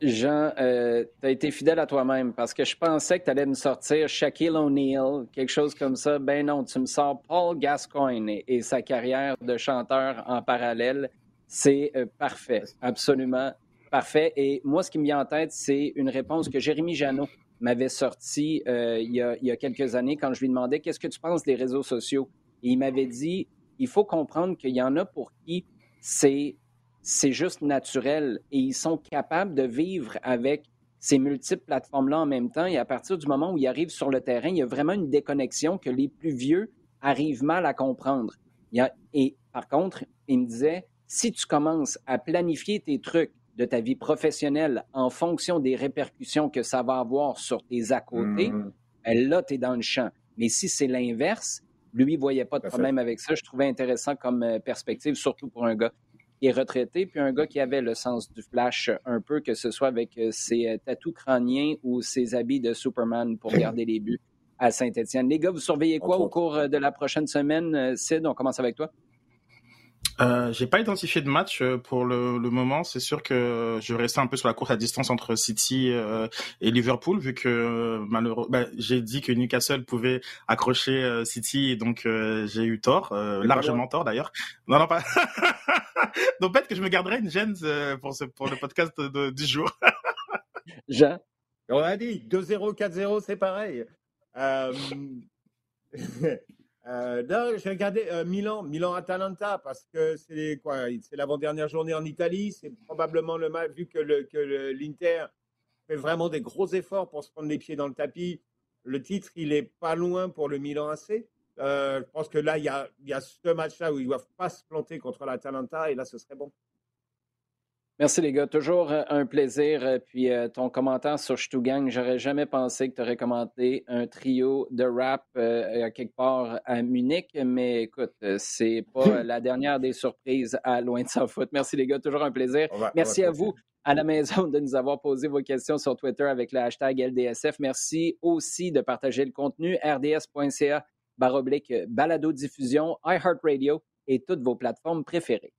Jean, euh, tu as été fidèle à toi-même parce que je pensais que tu allais me sortir Shaquille O'Neal, quelque chose comme ça. Ben non, tu me sors Paul Gascoigne et, sa carrière de chanteur en parallèle. C'est euh, parfait, absolument Parfait. Et moi, ce qui me vient en tête, c'est une réponse que Jérémy Janot m'avait sortie euh, il, y a, il, y a, quelques années quand je lui demandais qu'est-ce que tu penses des réseaux sociaux? Et il m'avait dit il faut comprendre qu'il y en a pour qui c'est c'est juste naturel et ils sont capables de vivre avec ces multiples plateformes-là en même temps. Et à partir du moment où ils arrivent sur le terrain, il y a vraiment une déconnexion que les plus vieux arrivent mal à comprendre. Il y a, et par contre, il me disait, si tu commences à planifier tes trucs, de ta vie professionnelle en fonction des répercussions que ça va avoir sur tes à côté, mmh. là, tu es dans le champ. Mais si c'est l'inverse, lui, il ne voyait pas de problème avec ça. Je trouvais intéressant comme euh, perspective, surtout pour un gars est retraité, puis un gars qui avait le sens du flash un peu, que ce soit avec euh, ses euh, tatous crâniens ou ses habits de Superman pour garder les buts à Saint-Étienne. Les gars, vous surveillez quoi au cours de la prochaine semaine? Sid, on commence avec toi. Euh, j'ai pas identifié de match euh, pour le, le moment. C'est sûr que je vais rester un peu sur la course à distance entre City euh, et Liverpool, vu que euh, malheureusement, bah, j'ai dit que Newcastle pouvait accrocher euh, City, et donc j'ai eu tort, largement tort d'ailleurs. Non, non pas. *laughs* donc peut-être que je me garderai une gêne pour ce pour le podcast de, de, du jour. *laughs* Jean, on a dit 2-0, 4-0, c'est pareil. *laughs* Euh, non, j'ai regardé euh, Milan, Milan-Atalanta, parce que c'est quoi C'est l'avant-dernière journée en Italie. C'est probablement le match, vu que l'Inter fait vraiment des gros efforts pour se prendre les pieds dans le tapis. Le titre, il est pas loin pour le Milan AC. Euh, je pense que là, il y a, y a ce match-là où ils doivent pas se planter contre l'Atalanta, et là, ce serait bon. Merci les gars, toujours euh, un plaisir. Euh, puis euh, ton commentaire sur Stugang, j'aurais jamais pensé que tu aurais commenté un trio de rap euh, quelque part à Munich, mais écoute, c'est pas la dernière des surprises à loin de sa foot. Merci les gars, toujours un plaisir. Va, Merci à vous à la maison de nous avoir posé vos questions sur Twitter avec le hashtag LDSF. Merci aussi de partager le contenu rds.ca baroblique balado diffusion iHeartRadio et toutes vos plateformes préférées.